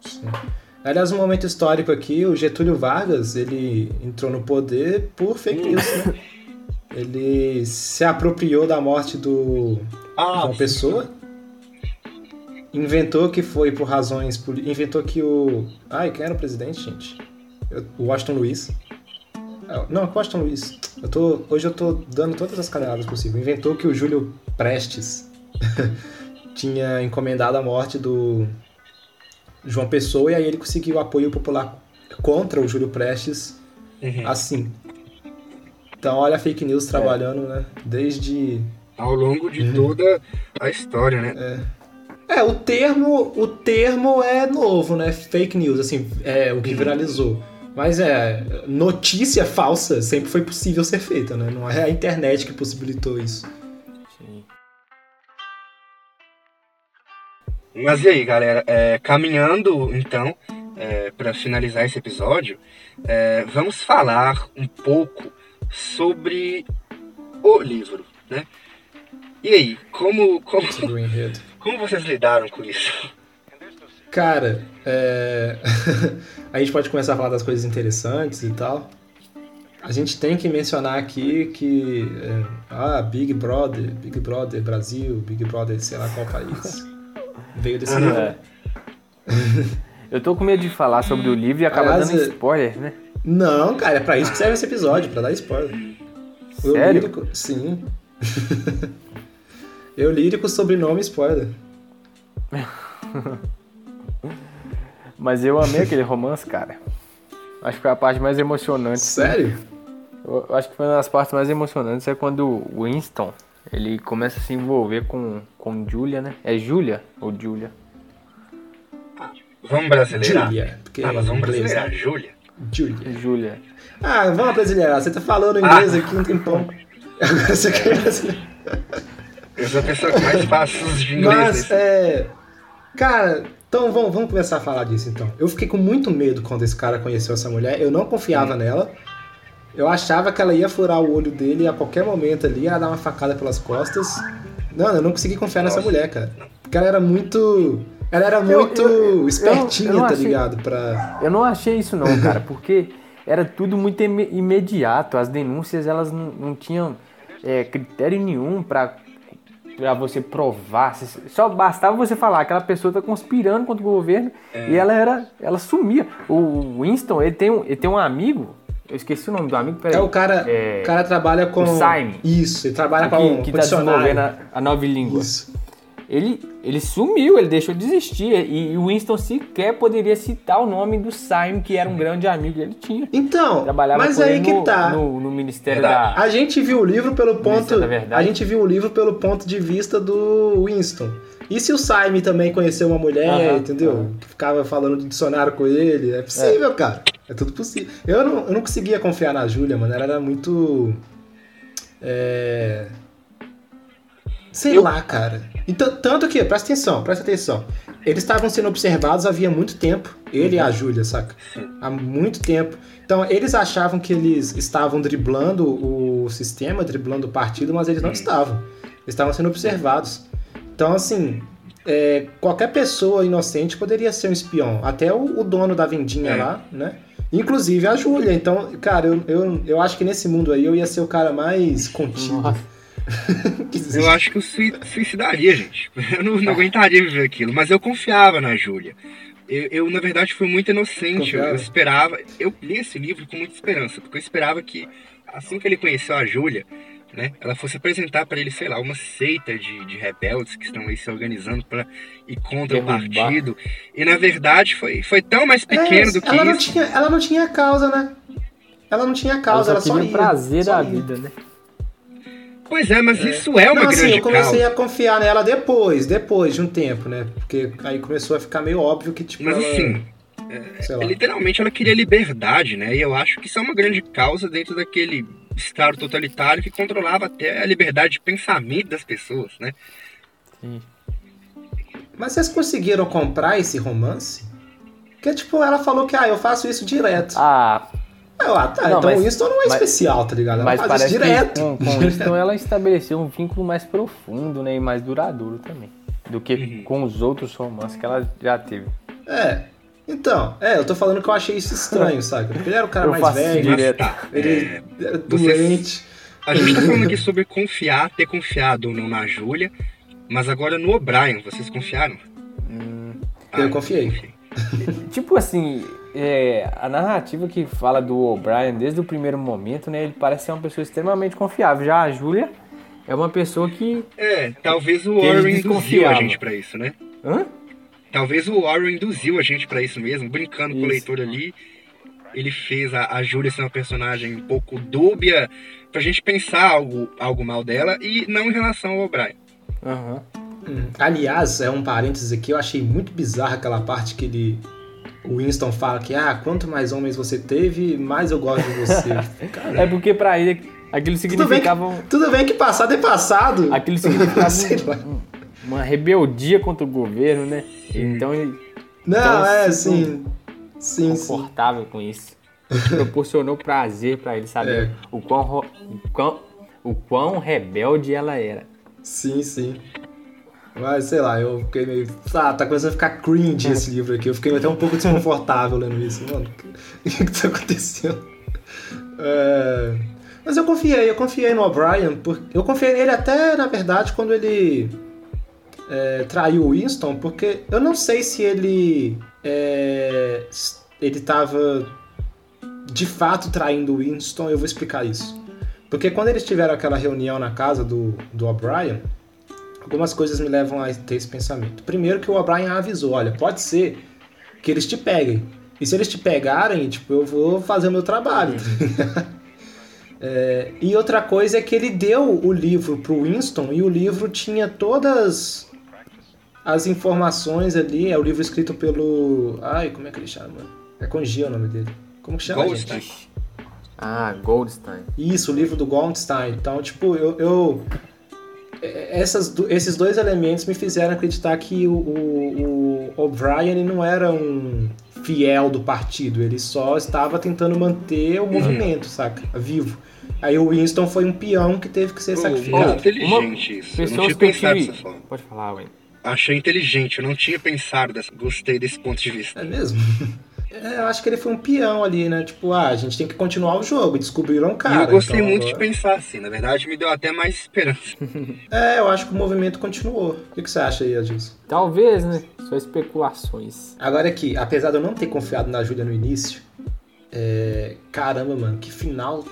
Sim. Aliás, um momento histórico aqui, o Getúlio Vargas, ele entrou no poder por fake news, né? Ele se apropriou da morte do ah, João Pessoa. Inventou que foi por razões... Inventou que o... Ai, quem era o presidente, gente? O Washington Luiz. Ah, não, o Washington Luiz. Eu tô, hoje eu tô dando todas as caneladas possíveis. Inventou que o Júlio Prestes tinha encomendado a morte do João Pessoa, e aí ele conseguiu apoio popular contra o Júlio Prestes, uhum. assim. Então, olha a fake news trabalhando, é. né? Desde. Ao longo de uhum. toda a história, né? É. é. o termo, o termo é novo, né? Fake news, assim, é o que uhum. viralizou. Mas é, notícia falsa sempre foi possível ser feita, né? Não é a internet que possibilitou isso. Mas e aí, galera? É, caminhando, então, é, para finalizar esse episódio, é, vamos falar um pouco sobre o livro, né? E aí, como, como, como vocês lidaram com isso? Cara, é... a gente pode começar a falar das coisas interessantes e tal. A gente tem que mencionar aqui que é, ah, Big Brother, Big Brother Brasil, Big Brother sei lá qual país. Veio desse livro. É. Eu tô com medo de falar sobre o livro e acabar Aliás, dando spoiler, né? Não, cara, é pra isso que serve esse episódio, pra dar spoiler. Sério? Eu lírico, sim. Eu lírico sobrenome spoiler. Mas eu amei aquele romance, cara. Acho que foi a parte mais emocionante. Sério? Eu acho que foi uma das partes mais emocionantes é quando o Winston ele começa a se envolver com, com Julia, né? É Julia ou Julia? Vamos brasileirar. Julia. Porque ah, mas vamos brasileirar. Julia. Julia. Julia. Ah, vamos brasileirar. Você tá falando inglês ah. aqui um tempão. Agora você quer brasileirar. Eu sou a pessoa que mais passa os de inglês. Mas, é... Cara, então vamos, vamos começar a falar disso então. Eu fiquei com muito medo quando esse cara conheceu essa mulher. Eu não confiava hum. nela. Eu achava que ela ia furar o olho dele a qualquer momento ali, ia dar uma facada pelas costas. Não, eu não consegui confiar nessa mulher, cara. Porque ela era muito. Ela era muito eu, eu, espertinha, eu, tá achei, ligado? Pra... Eu não achei isso não, cara, porque era tudo muito imediato. As denúncias, elas não, não tinham é, critério nenhum pra, pra você provar. Só bastava você falar que aquela pessoa tá conspirando contra o governo é. e ela era. Ela sumia. O Winston, ele tem um, ele tem um amigo eu esqueci o nome do amigo, peraí. É o cara, é... o cara trabalha com... O Simon. Isso, ele trabalha com Que tá desenvolvendo a, a nova língua. Isso. ele, ele sumiu, ele deixou de existir. E, e o Winston sequer poderia citar o nome do Simon, que era um grande amigo que ele tinha. Então, Trabalhava mas com aí ele que no, tá. no, no Ministério Verdade. da. A gente viu o livro pelo ponto. Da. A gente viu o livro pelo ponto de vista do Winston. E se o Simon também conheceu uma mulher, Aham, entendeu? aham. Que ficava falando de dicionário com ele. É possível, cara. É tudo possível. Eu não, eu não conseguia confiar na Júlia, mano. Ela era muito. É. Sei Eu- lá, cara. Então, tanto que, presta atenção, presta atenção. Eles estavam sendo observados havia muito tempo. Ele e a Júlia, saca? Há muito tempo. Então, eles achavam que eles estavam driblando o sistema, driblando o partido, mas eles não estavam. Eles estavam sendo observados. Então, assim, é, qualquer pessoa inocente poderia ser um espião. Até o, o dono da vendinha É. lá, né? Inclusive a Júlia. Então, cara, eu, eu, eu acho que nesse mundo aí eu ia ser o cara mais contido. Eu acho que eu sui- suicidaria, gente. Eu não, não aguentaria viver aquilo. Mas eu confiava na Júlia. Eu, eu, na verdade, fui muito inocente. Eu, eu esperava. Eu li esse livro com muita esperança, porque eu esperava que, assim que ele conheceu a Júlia, né, ela fosse apresentar para ele, sei lá, uma seita de, de rebeldes que estão aí se organizando para ir contra o Derrubar. partido. E, na verdade, foi, foi tão mais pequeno É, do que ela Não isso. tinha, ela não tinha causa, né? Ela não tinha Ela causa, ela só só, queria o ia. prazer só da ia. vida, né? Pois é, mas isso é uma não, assim, grande eu comecei causa. a confiar nela depois, depois de um tempo, né? Porque aí começou a ficar meio óbvio que, tipo, Mas ela, assim, lá. literalmente ela queria liberdade, né? E eu acho que isso é uma grande causa dentro daquele Estado totalitário que controlava até a liberdade de pensamento das pessoas, né? Sim. Mas vocês conseguiram comprar esse romance? Porque, tipo, ela falou que, ah, eu faço isso direto. Ah, Eu, ah, tá, Não, então mas- Winston não é mas- especial, tá ligado? Ela mas faz parece isso direto. que com, com isso então ela estabeleceu um vínculo mais profundo né, e mais duradouro também. Do que Uhum. com os outros romances que ela já teve. É. Então, é, eu tô falando que eu achei isso estranho, sabe? Porque ele era o cara Eu mais velho, direto. Mas tá, ele é, era doente. a gente tá falando aqui sobre confiar, ter confiado ou não na Júlia, mas agora no O'Brien, vocês confiaram? Ah, Eu confiei. Tipo assim, é, a narrativa que fala do O'Brien desde o primeiro momento, né? Ele parece ser uma pessoa extremamente confiável. Já a Júlia é uma pessoa que. É, talvez o Warren induziu a gente pra isso, né? Hã? Talvez o Warren induziu a gente pra isso mesmo, brincando com o Isso. leitor ali. Ele fez a, a Júlia ser uma personagem um pouco dúbia, pra gente pensar algo, algo mal dela, e não em relação ao O'Brien. Aham. Hum. Aliás, é um parênteses aqui, eu achei muito bizarra aquela parte que ele. O Winston fala que, ah, quanto mais homens você teve, mais eu gosto de você. É porque pra ele aquilo significava. um- tudo bem que passado é passado. Aquilo significava Sei lá. Um- uma rebeldia contra o governo, né? Então ele Não, Então, é, se sim. Sim, sim. confortável com isso. Proporcionou prazer pra ele saber É. o, quão, o, quão, o quão rebelde ela era. Sim, sim. Mas sei lá, eu fiquei meio. Ah, tá começando a ficar cringe esse livro aqui. Eu fiquei até um pouco desconfortável lendo isso. Mano, o que, que tá acontecendo? É, Mas eu confiei, eu confiei no O'Brien. Porque... Eu confiei nele até, na verdade, quando ele é, traiu o Winston, porque eu não sei se ele. É... Ele tava de fato traindo o Winston, eu vou explicar isso. Porque quando eles tiveram aquela reunião na casa do, do O'Brien, algumas coisas me levam a ter esse pensamento. Primeiro que o O'Brien avisou, olha, pode ser que eles te peguem. E se eles te pegarem, tipo, eu vou fazer o meu trabalho. É, e outra coisa é que ele deu o livro pro Winston e o livro tinha todas as informações ali. É o livro escrito pelo. Ai, como é que ele chama? É com G o nome dele. Como que chama, gente? Goldstein. Ah, Goldstein. Isso, o livro do Goldstein. Então, tipo, eu. eu- é- essas, do- esses dois elementos me fizeram acreditar que o, o, o O'Brien não era um fiel do partido, ele só estava tentando manter o movimento, saca? Vivo. Aí o Winston foi um peão que teve que ser Pô, sacrificado. inteligente isso. Eu não Pessoas tinha que eu pensado forma. Pode falar, ué. Achei inteligente, eu não tinha pensado dessa. Gostei desse ponto de vista. É mesmo? É, eu acho que ele foi um peão ali, né? Tipo, ah, a gente tem que continuar o jogo. Descobriram o cara. e eu gostei então muito de agora- pensar assim. Na verdade, me deu até mais esperança. É, eu acho que o movimento continuou. O que que você acha aí, Adilson? Talvez, né? Só especulações. Agora aqui, apesar de eu não ter confiado na Júlia no início, é, caramba, mano, que final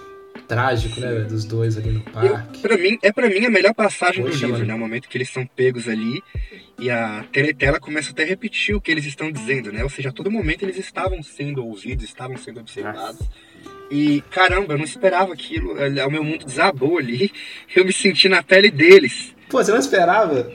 trágico, né, dos dois ali no parque. Pra mim, é para mim a melhor passagem Poxa, do livro, mano. né? O momento que eles são pegos ali e a teletela começa até a repetir o que eles estão dizendo, né? Ou seja, a todo momento eles estavam sendo ouvidos, estavam sendo observados. E caramba, eu não esperava aquilo. O meu mundo desabou ali. Eu me senti na pele deles. Pô, você não esperava?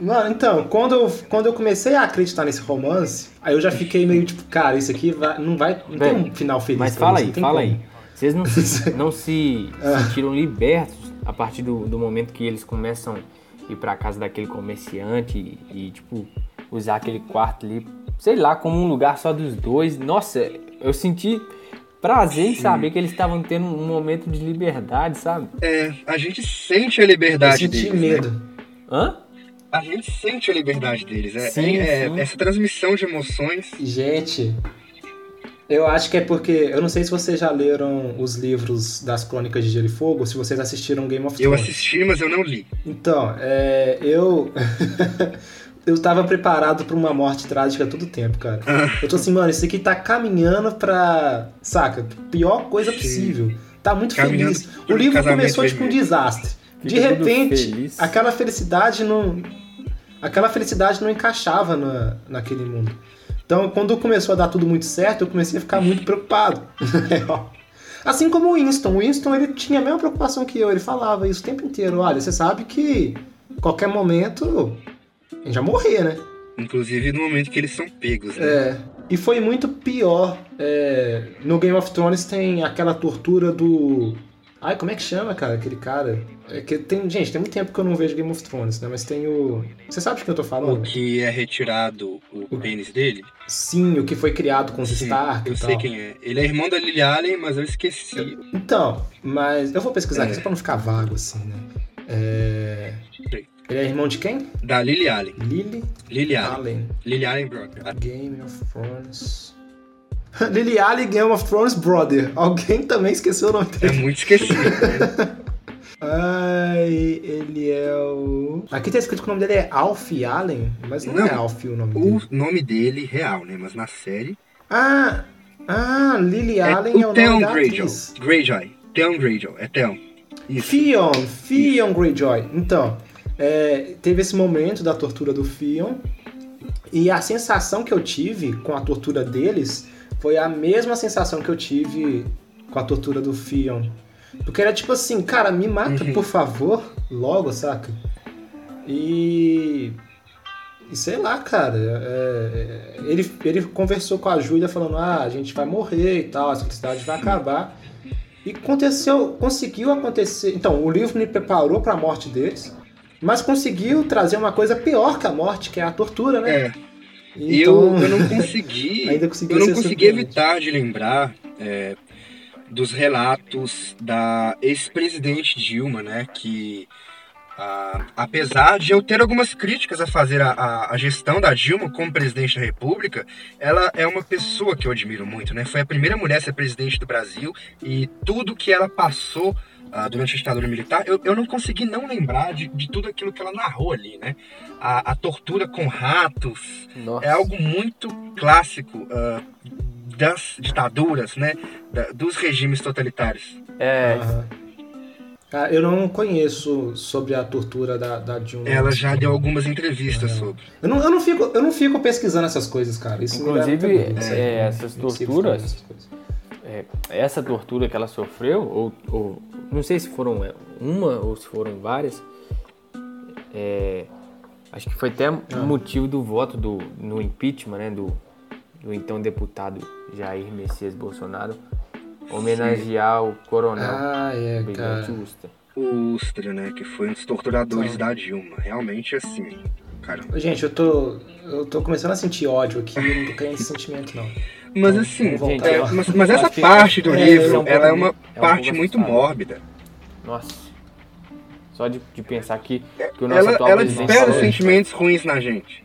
Mano, então, quando eu, quando eu comecei a acreditar nesse romance, aí eu já fiquei meio tipo, cara, isso aqui vai, não vai. Não tem um final feliz. Mas pra fala isso, aí, fala como. aí. Vocês não se, não se Ah. sentiram libertos a partir do, do momento que eles começam a ir pra casa daquele comerciante e, e, tipo, usar aquele quarto ali, sei lá, como um lugar só dos dois. Nossa, eu senti prazer em saber que eles estavam tendo um momento de liberdade, sabe? É, a gente sente a Eu liberdade senti deles. né? medo. Hã? A gente sente a liberdade deles. É, Sim, é- sim. Essa transmissão de emoções. Gente, eu acho que é porque. Eu não sei se vocês já leram os livros das Crônicas de Gelo e Fogo, ou se vocês assistiram Game of Eu Thrones. assisti, mas eu não li. Então, é, eu. eu tava preparado pra uma morte trágica todo tempo, cara. Eu tô assim, mano, isso aqui tá caminhando pra. Saca? Pior coisa Sim. possível. Tá muito Caminhando feliz. O livro começou tipo um desastre. De Fica tudo repente, feliz. aquela felicidade não. Aquela felicidade não encaixava na, naquele mundo. Então, quando começou a dar tudo muito certo, eu comecei a ficar muito preocupado. Assim como o Winston. O Winston ele tinha a mesma preocupação que eu. Ele falava isso o tempo inteiro. Olha, você sabe que qualquer momento a gente vai morrer, né? Inclusive no momento que eles são pegos, né? É. E foi muito pior. É, no Game of Thrones tem aquela tortura do. Ai, como é que chama, cara, aquele cara? É que tem, gente, tem muito tempo que eu não vejo Game of Thrones, né? Mas tem o. Você sabe de quem eu tô O falando? que é retirado o pênis dele. Sim, o que foi criado com os Sim, Stark eu e sei tal. quem é. Ele é irmão da Lily Allen, mas eu esqueci. Então, mas eu vou pesquisar aqui É. só pra não ficar vago assim, né? É... Sei. Ele é irmão de quem? Da Lily Allen. Lily Lily Allen. Allen. Lily Allen Brock. Game of Thrones. Lily Allen, Game of Thrones Brother. Alguém também esqueceu o nome É dele. muito esquecido. né? Ai, ele é o. Aqui tá escrito que o nome dele é Alf Allen, mas não, Não. é Alf o nome o dele. nome dele real, né? Mas na série. Ah! Ah, Lily É Allen é, o o Theon nome da Greyjoy. atriz. Greyjoy. Theon Greyjoy. É Theon. Isso. Theon, Theon Greyjoy. Então, é, teve esse momento da tortura do Theon. E a sensação que eu tive com a tortura deles foi a mesma sensação que eu tive com a tortura do Theon. Porque era tipo assim, cara, me mata, Uhum. por favor, logo, saca? E. E sei lá, cara. é, é, ele, ele conversou com a Júlia falando: ah, a gente vai morrer e tal, a cidade vai acabar. E aconteceu, conseguiu acontecer. Então, o livro me preparou para a morte deles, mas conseguiu trazer uma coisa pior que a morte, que é a tortura, né? É. E eu, Então, eu não consegui. Eu não consegui evitar de lembrar é, dos relatos da ex-presidente Dilma, né? Que ah, apesar de eu ter algumas críticas a fazer a gestão da Dilma como presidente da República, ela é uma pessoa que eu admiro muito, né? Foi a primeira mulher a ser presidente do Brasil e tudo que ela passou ah, durante a ditadura militar, eu, eu não consegui não lembrar de, de tudo aquilo que ela narrou ali, né? A, a tortura com ratos, Nossa. é algo muito clássico ah, das ditaduras, né? Da- dos regimes totalitários. É, Aham. Ah, eu não conheço sobre a tortura da, da Dilma. Ela já deu algumas entrevistas É. sobre. Eu não, eu, não fico, eu não fico pesquisando essas coisas, cara. Isso Inclusive, é, essas torturas-. É, essa tortura que ela sofreu, ou, ou- não sei se foram uma ou se foram várias, é, acho que foi até Ah. o motivo do voto do, no impeachment, né, do, do então deputado Jair Messias Bolsonaro, homenagear o coronel Ah, é, Brilhante cara. Ustra. O Ustra, né? Que foi um dos torturadores da Dilma. Realmente, assim, caramba. Gente, eu tô, eu tô começando a sentir ódio aqui, eu não tô querendo esse sentimento, não. Mas assim, vamos voltar é, mas, mas essa parte do é, livro, é um ela é uma é um parte muito mórbida. Nossa, só de, de pensar que, que o nosso Ela, atual ela sentimentos ruins na gente.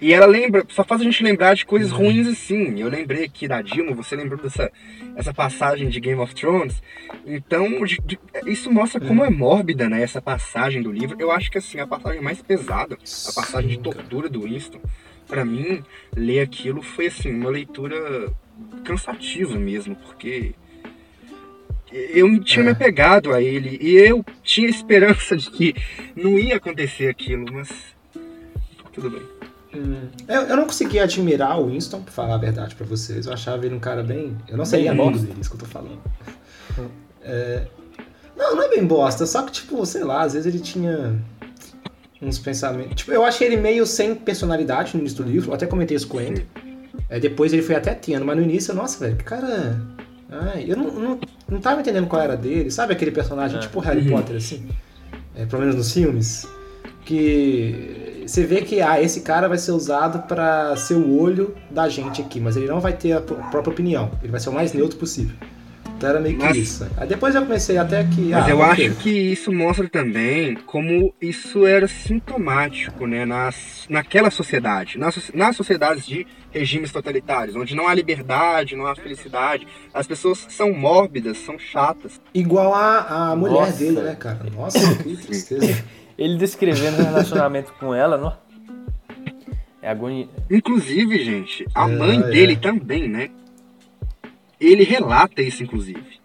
E ela lembra, só faz a gente lembrar de coisas Uhum. ruins assim. Eu lembrei aqui da Dilma, você lembrou dessa essa passagem de Game of Thrones. Então, de- de- isso mostra como Uhum. é mórbida, né, essa passagem do livro. Eu acho que assim, a passagem mais pesada, a passagem de tortura do Winston, pra mim, ler aquilo foi assim, uma leitura cansativa mesmo, porque eu tinha é. me apegado a ele e eu tinha esperança de que não ia acontecer aquilo, mas tudo bem. Hum. Eu, eu, não conseguia admirar o Winston, pra falar a verdade pra vocês. Eu achava ele um cara bem. Eu não seria amigo dele, isso que eu tô falando. Hum. É... Não, não é bem bosta, só que, tipo, sei lá, às vezes ele tinha uns pensamentos. Tipo, eu achei ele meio sem personalidade no início do livro, eu até comentei isso com ele. É, depois ele foi até tendo, mas no início, nossa, velho, que cara. Ai, eu não, não, não tava entendendo qual era dele. Sabe aquele personagem é. tipo Harry uhum. Potter, assim? É, pelo menos nos filmes? Que você vê que ah, esse cara vai ser usado para ser o olho da gente aqui, mas ele não vai ter a própria opinião. Ele vai ser o mais neutro possível. Então era meio que mas, isso. Aí depois eu comecei até que. Mas ah, eu okay. acho que isso mostra também como isso era sintomático, né? Nas, naquela sociedade. Nas, nas sociedades de regimes totalitários, onde não há liberdade, não há felicidade. As pessoas são mórbidas, são chatas. Igual a, a mulher Nossa. dele, né, cara? Nossa, que tristeza. Ele descrevendo o relacionamento com ela, não? É agonia. Inclusive, gente, a é, mãe é. dele também, né? Ele relata isso, inclusive.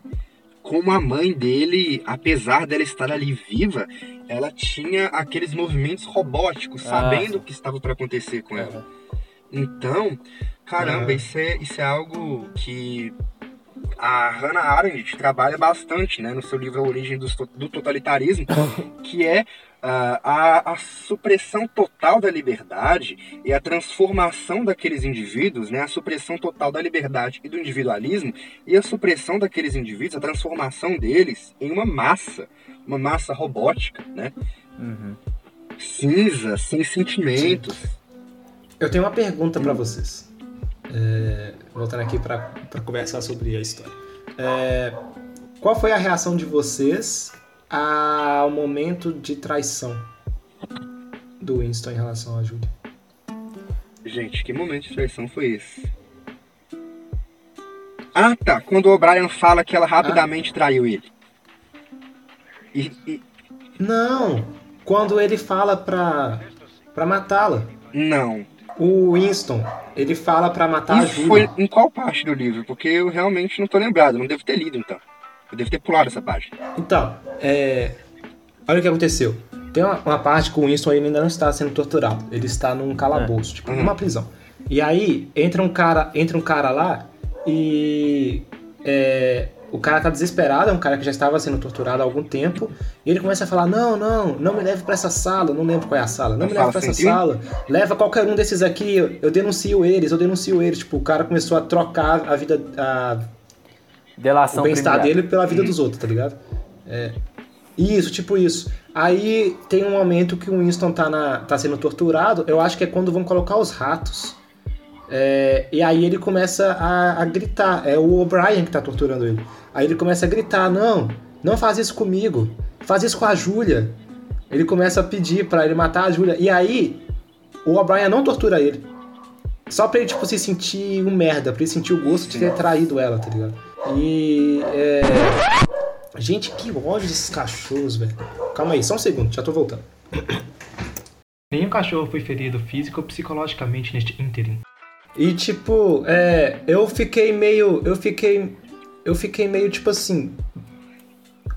Como a mãe dele, apesar dela estar ali viva, ela tinha aqueles movimentos robóticos, ah. sabendo o que estava para acontecer com ela. Então, caramba, isso, é, isso é algo que a Hannah Arendt trabalha bastante né, no seu livro A Origem do, do Totalitarismo, que é a, a, supressão total da liberdade e a transformação daqueles indivíduos, né, a supressão total da liberdade e do individualismo e a supressão daqueles indivíduos, a transformação deles em uma massa, uma massa robótica, né? Uhum. Cinza, sem sentimentos. Eu tenho uma pergunta para vocês. É, voltando aqui para conversar sobre a história. É, qual foi a reação de vocês ao momento de traição do Winston em relação a Julia. Gente, que momento de traição foi esse? Ah, tá. Quando o O'Brien fala que ela rapidamente ah. traiu ele. E, e... Não. Quando ele fala pra, pra matá-la. Não. O Winston, ele fala pra matar Isso a foi em qual parte do livro? Porque eu realmente não tô lembrado. Não devo ter lido, então. Eu devo ter pulado essa página. Então, é... olha o que aconteceu. Tem uma, uma parte que o Winston ainda não está sendo torturado. Ele está num calabouço, é. tipo, uhum. numa prisão. E aí entra um cara, entra um cara lá e é, o cara tá desesperado, é um cara que já estava sendo torturado há algum tempo, e ele começa a falar: "Não, não, não me leve para essa sala, não lembro qual é a sala. Não eu me leve para essa sala. Leva qualquer um desses aqui, eu, eu denuncio eles, eu denuncio eles". Tipo, o cara começou a trocar a vida a Delação o bem-estar dele pela vida dos outros, tá ligado? É. Isso, tipo isso. Aí tem um momento que o Winston tá, na, tá sendo torturado, eu acho que é quando vão colocar os ratos. É, e aí ele começa a, a, gritar, é o O'Brien que tá torturando ele. Aí ele começa a gritar, não, não faz isso comigo, faz isso com a Júlia. Ele começa a pedir para ele matar a Júlia. E aí, o O'Brien não tortura ele. Só pra ele, tipo, se sentir um merda, pra ele sentir o gosto de ter traído ela, tá ligado? E. É... Gente, que ódio desses cachorros, velho. Calma aí, só um segundo, já tô voltando. Nenhum cachorro foi ferido físico ou psicologicamente neste ínterim. E tipo, é, eu fiquei meio. Eu fiquei. Eu fiquei meio, tipo assim.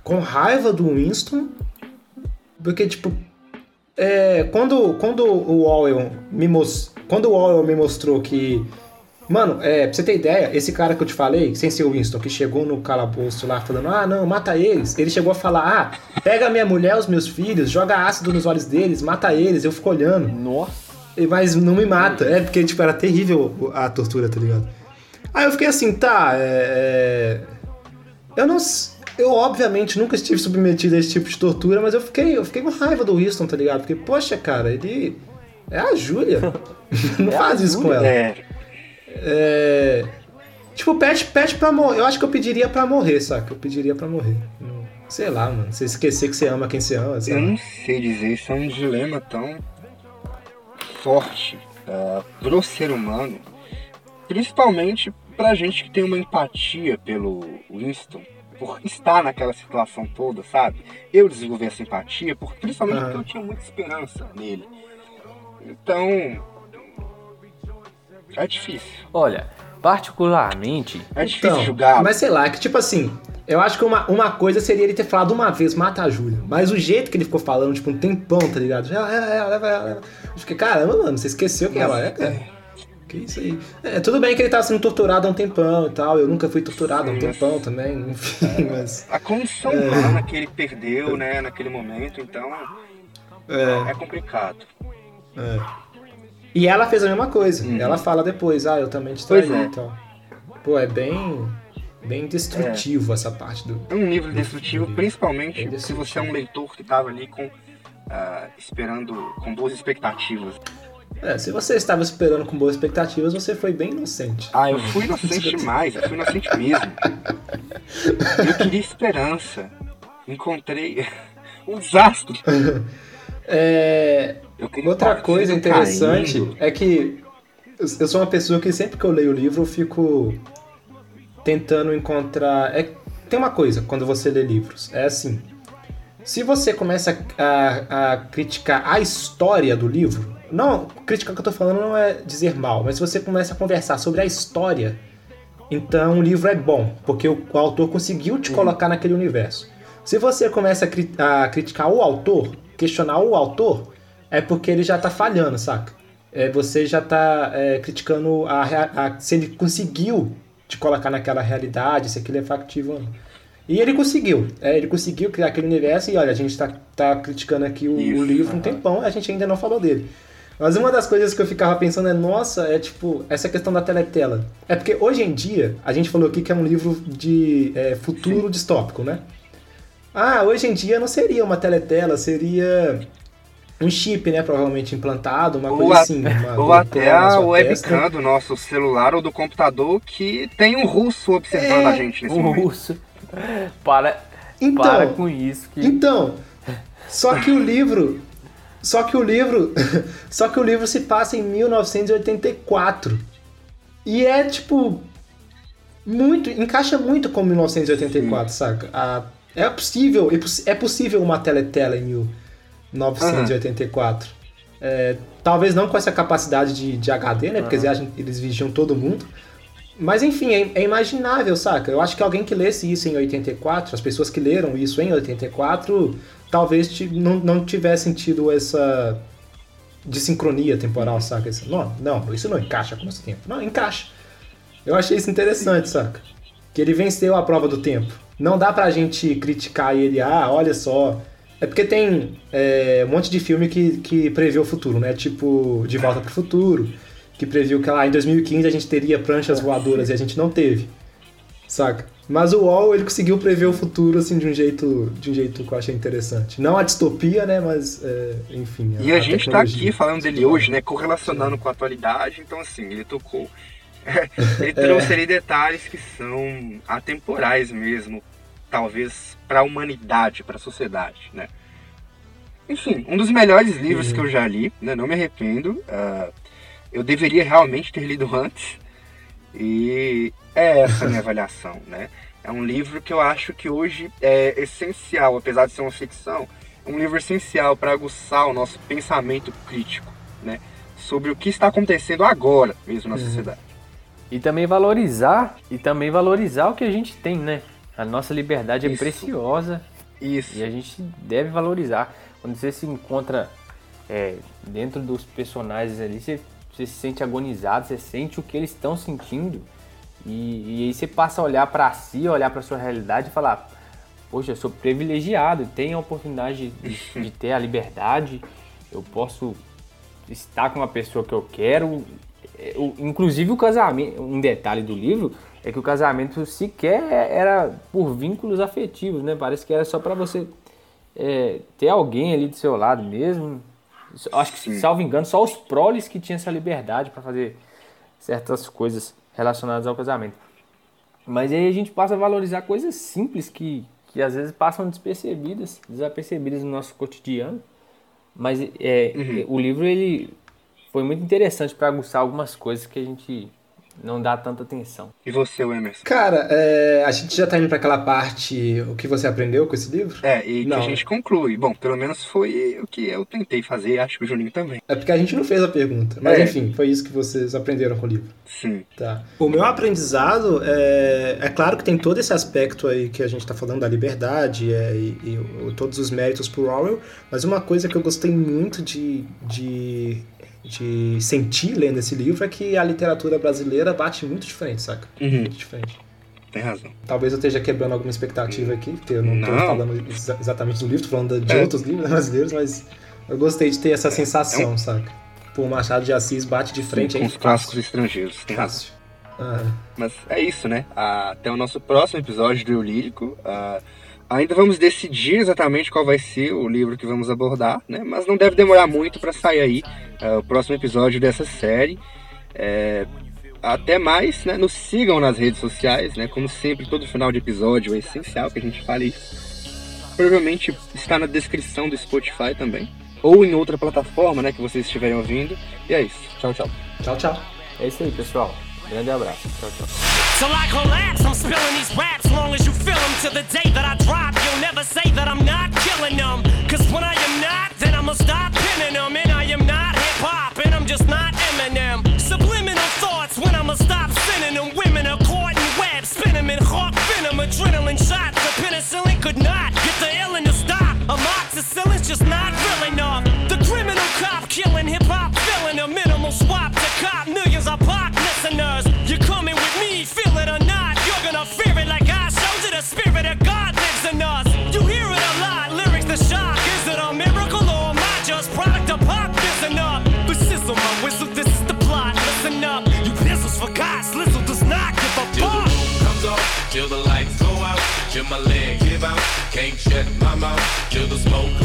Com raiva do Winston. Porque, tipo. É, quando, quando o Orwell me mostrou. Quando o Orwell me mostrou que Mano, é, pra você ter ideia, esse cara que eu te falei, sem ser o Winston, que chegou no calabouço lá falando, ah, não, mata eles. Ele chegou a falar, ah, pega minha mulher, os meus filhos, joga ácido nos olhos deles, mata eles. Eu fico olhando. Nossa. Mas não me mata. É, porque, tipo, era terrível a tortura, tá ligado? Aí eu fiquei assim, tá, é... é eu não... Eu, obviamente, nunca estive submetido a esse tipo de tortura, mas eu fiquei, eu fiquei com raiva do Winston, tá ligado? Porque, poxa, cara, ele... É a Júlia. não é faz isso com ela. É. É... Tipo, pede, pede pra morrer. Eu acho que eu pediria pra morrer, saca? Eu pediria pra morrer. Sei lá, mano. Você esquecer que você ama quem você ama. Eu não sei dizer. Isso é um dilema tão forte uh, pro ser humano. Principalmente pra gente que tem uma empatia pelo Winston. Por estar naquela situação toda, sabe? Eu desenvolvi essa empatia, por, principalmente porque eu tinha muita esperança nele. Então, é difícil. Olha, particularmente. É difícil então, julgar. Mas sei lá, que tipo assim, Eu acho que uma, uma coisa seria ele ter falado uma vez, mata a Júlia. Mas o jeito que ele ficou falando, tipo, um tempão, tá ligado? Ela, ela, ela, ela, ela. Eu fiquei, caramba, mano, você esqueceu quem ela é, cara? Que isso aí? É, tudo bem que ele tava sendo torturado há um tempão e tal. Eu nunca fui torturado há um tempão também, enfim, mas. A condição humana que ele perdeu, né, naquele momento, então. É, É complicado. é. E ela fez a mesma coisa. Uhum. Ela fala depois, ah, eu também te traí é. e tal. Pô, é bem. Bem destrutivo essa parte do. É um livro destrutivo, principalmente É se destrutivo. você é um leitor que tava ali com. ah, esperando com boas expectativas. É, se você estava esperando com boas expectativas, você foi bem inocente. Ah, eu fui inocente demais, eu fui inocente mesmo. Eu queria esperança. Encontrei um desastre. É, Outra coisa sendo interessante caindo. é que eu sou uma pessoa que sempre que eu leio o livro eu fico tentando encontrar. É, tem uma coisa quando você lê livros, é assim. Se você começa a, a criticar a história do livro, não, criticar o que eu tô falando não é dizer mal, mas se você começa a conversar sobre a história, então o livro é bom, porque o, o autor conseguiu te colocar naquele universo. Se você começa a, cri- a criticar o autor, questionar o autor, é porque ele já tá falhando, saca? É, você já tá é, criticando a, a- se ele conseguiu te colocar naquela realidade, se aquilo é factível ou não. E ele conseguiu, é, ele conseguiu criar aquele universo e olha, a gente tá, tá criticando aqui o, o Isso, livro um tempão, a gente ainda não falou dele. Mas uma das coisas que eu ficava pensando é, nossa, é tipo, essa questão da teletela. É porque hoje em dia, a gente falou aqui que é um livro de é, futuro distópico, né? Ah, hoje em dia não seria uma teletela, seria um chip, né? Provavelmente implantado, uma Ou, coisa a- assim. uma ou até a webcam do nosso celular ou do computador que tem um russo observando É, a gente nesse O momento. russo. Para, Então, para com isso. Que... Então, só que o livro, só que o livro, só que o livro se passa em 1984. E é tipo muito, encaixa muito com 1984, saca? A- é possível, é é possível uma teletela em 1984. É, talvez não com essa capacidade de, de HD, né? Porque eles, agem- eles vigiam todo mundo. Mas enfim, é, é imaginável, saca? Eu acho que alguém que lesse isso em 84, as pessoas que leram isso em 84, talvez não, não tivessem tido essa desincronia temporal, saca? Esse- não, não, isso não encaixa com o nosso tempo. Não, encaixa. Eu achei isso interessante, saca? Que ele venceu a prova do tempo. Não dá pra gente criticar ele, ah, olha só. É porque tem é, um monte de filme que, que prevê o futuro, né? Tipo, De Volta pro Futuro, que previu que lá em 2015 a gente teria pranchas voadoras e a gente não teve. Saca? Mas o UOL, ele conseguiu prever o futuro, assim, de um jeito, de um jeito que eu achei interessante. Não a distopia, né? Mas, é, enfim. E a, gente tá tecnologia. aqui falando dele hoje, né? Correlacionando com a atualidade. Então, assim, ele tocou. ele trouxe ali detalhes que são atemporais mesmo. Talvez para a humanidade, para a sociedade, né? Enfim, um dos melhores livros Uhum. que eu já li, né? Não me arrependo. ah, eu deveria realmente ter lido antes. E é essa a minha avaliação, né? É um livro que eu acho que hoje é essencial, apesar de ser uma ficção, é um livro essencial para aguçar o nosso pensamento crítico, né? Sobre o que está acontecendo agora mesmo na sociedade. E também valorizar, e também valorizar o que a gente tem, né? A nossa liberdade é Isso. preciosa Isso. e a gente deve valorizar. Quando você se encontra é, dentro dos personagens ali, você, você se sente agonizado, você sente o que eles estão sentindo. E, e aí você passa a olhar para si, olhar para sua realidade e falar: Poxa, eu sou privilegiado, tenho a oportunidade de, de ter a liberdade, eu posso estar com uma pessoa que eu quero. É, Inclusive o casamento, um detalhe do livro é que o casamento sequer era por vínculos afetivos, né? Parece que era só para você é, ter alguém ali do seu lado mesmo. Acho que, Sim. salvo engano, só os proles que tinham essa liberdade para fazer certas coisas relacionadas ao casamento. Mas aí a gente passa a valorizar coisas simples que, que às vezes passam despercebidas, desapercebidas no nosso cotidiano. Mas é, Uhum. o livro ele foi muito interessante para aguçar algumas coisas que a gente não dá tanta atenção. E você, Emerson? Cara, é, a gente já tá indo pra aquela parte, o que você aprendeu com esse livro? É, e Não. que a gente conclui. Bom, pelo menos foi o que eu tentei fazer, acho que o Juninho também. É porque a gente não fez a pergunta. Mas É. enfim, foi isso que vocês aprenderam com o livro. Sim. Tá. O meu aprendizado é, é claro que tem todo esse aspecto aí que a gente tá falando da liberdade é, e, e todos os méritos pro Orwell, mas uma coisa que eu gostei muito de, de, de sentir lendo esse livro é que a literatura brasileira bate muito diferente, saca? Uhum, Muito diferente. tem razão. Talvez eu esteja quebrando alguma expectativa aqui, porque eu não, tô Não. falando exa- exatamente do livro, tô falando de É. outros livros brasileiros, mas eu gostei de ter essa sensação, saca? Pô, o Machado de Assis bate de frente com aí os clássicos estrangeiros, tem razão. Ah, Mas é isso, né? Ah, Até o nosso próximo episódio do Eu Lírico. Ah, ainda vamos decidir exatamente qual vai ser o livro que vamos abordar, né? Mas não deve demorar muito para sair aí ah, o próximo episódio dessa série. É, Até mais, né? Nos sigam nas redes sociais, né? Como sempre, todo final de episódio é essencial que a gente fale isso. Provavelmente está na descrição do Spotify também. Ou em outra plataforma, né? Que vocês estiverem ouvindo. E é isso. Tchau, tchau. tchau, tchau. É isso aí, pessoal. Grande abraço. Tchau, tchau. Till I collapse, I'm spilling these raps long as you feel them. To the day that I drop, you'll never say that I'm not killing them. Cause when I am not, then I'ma stop pinning them. And I am not hip hop, and I'm just not Eminem. Subliminal thoughts when I'ma stop sending them. Women are caught in webs, spin 'em in hawk venom. Adrenaline shots, the penicillin could not at my mouth. Kill the smoke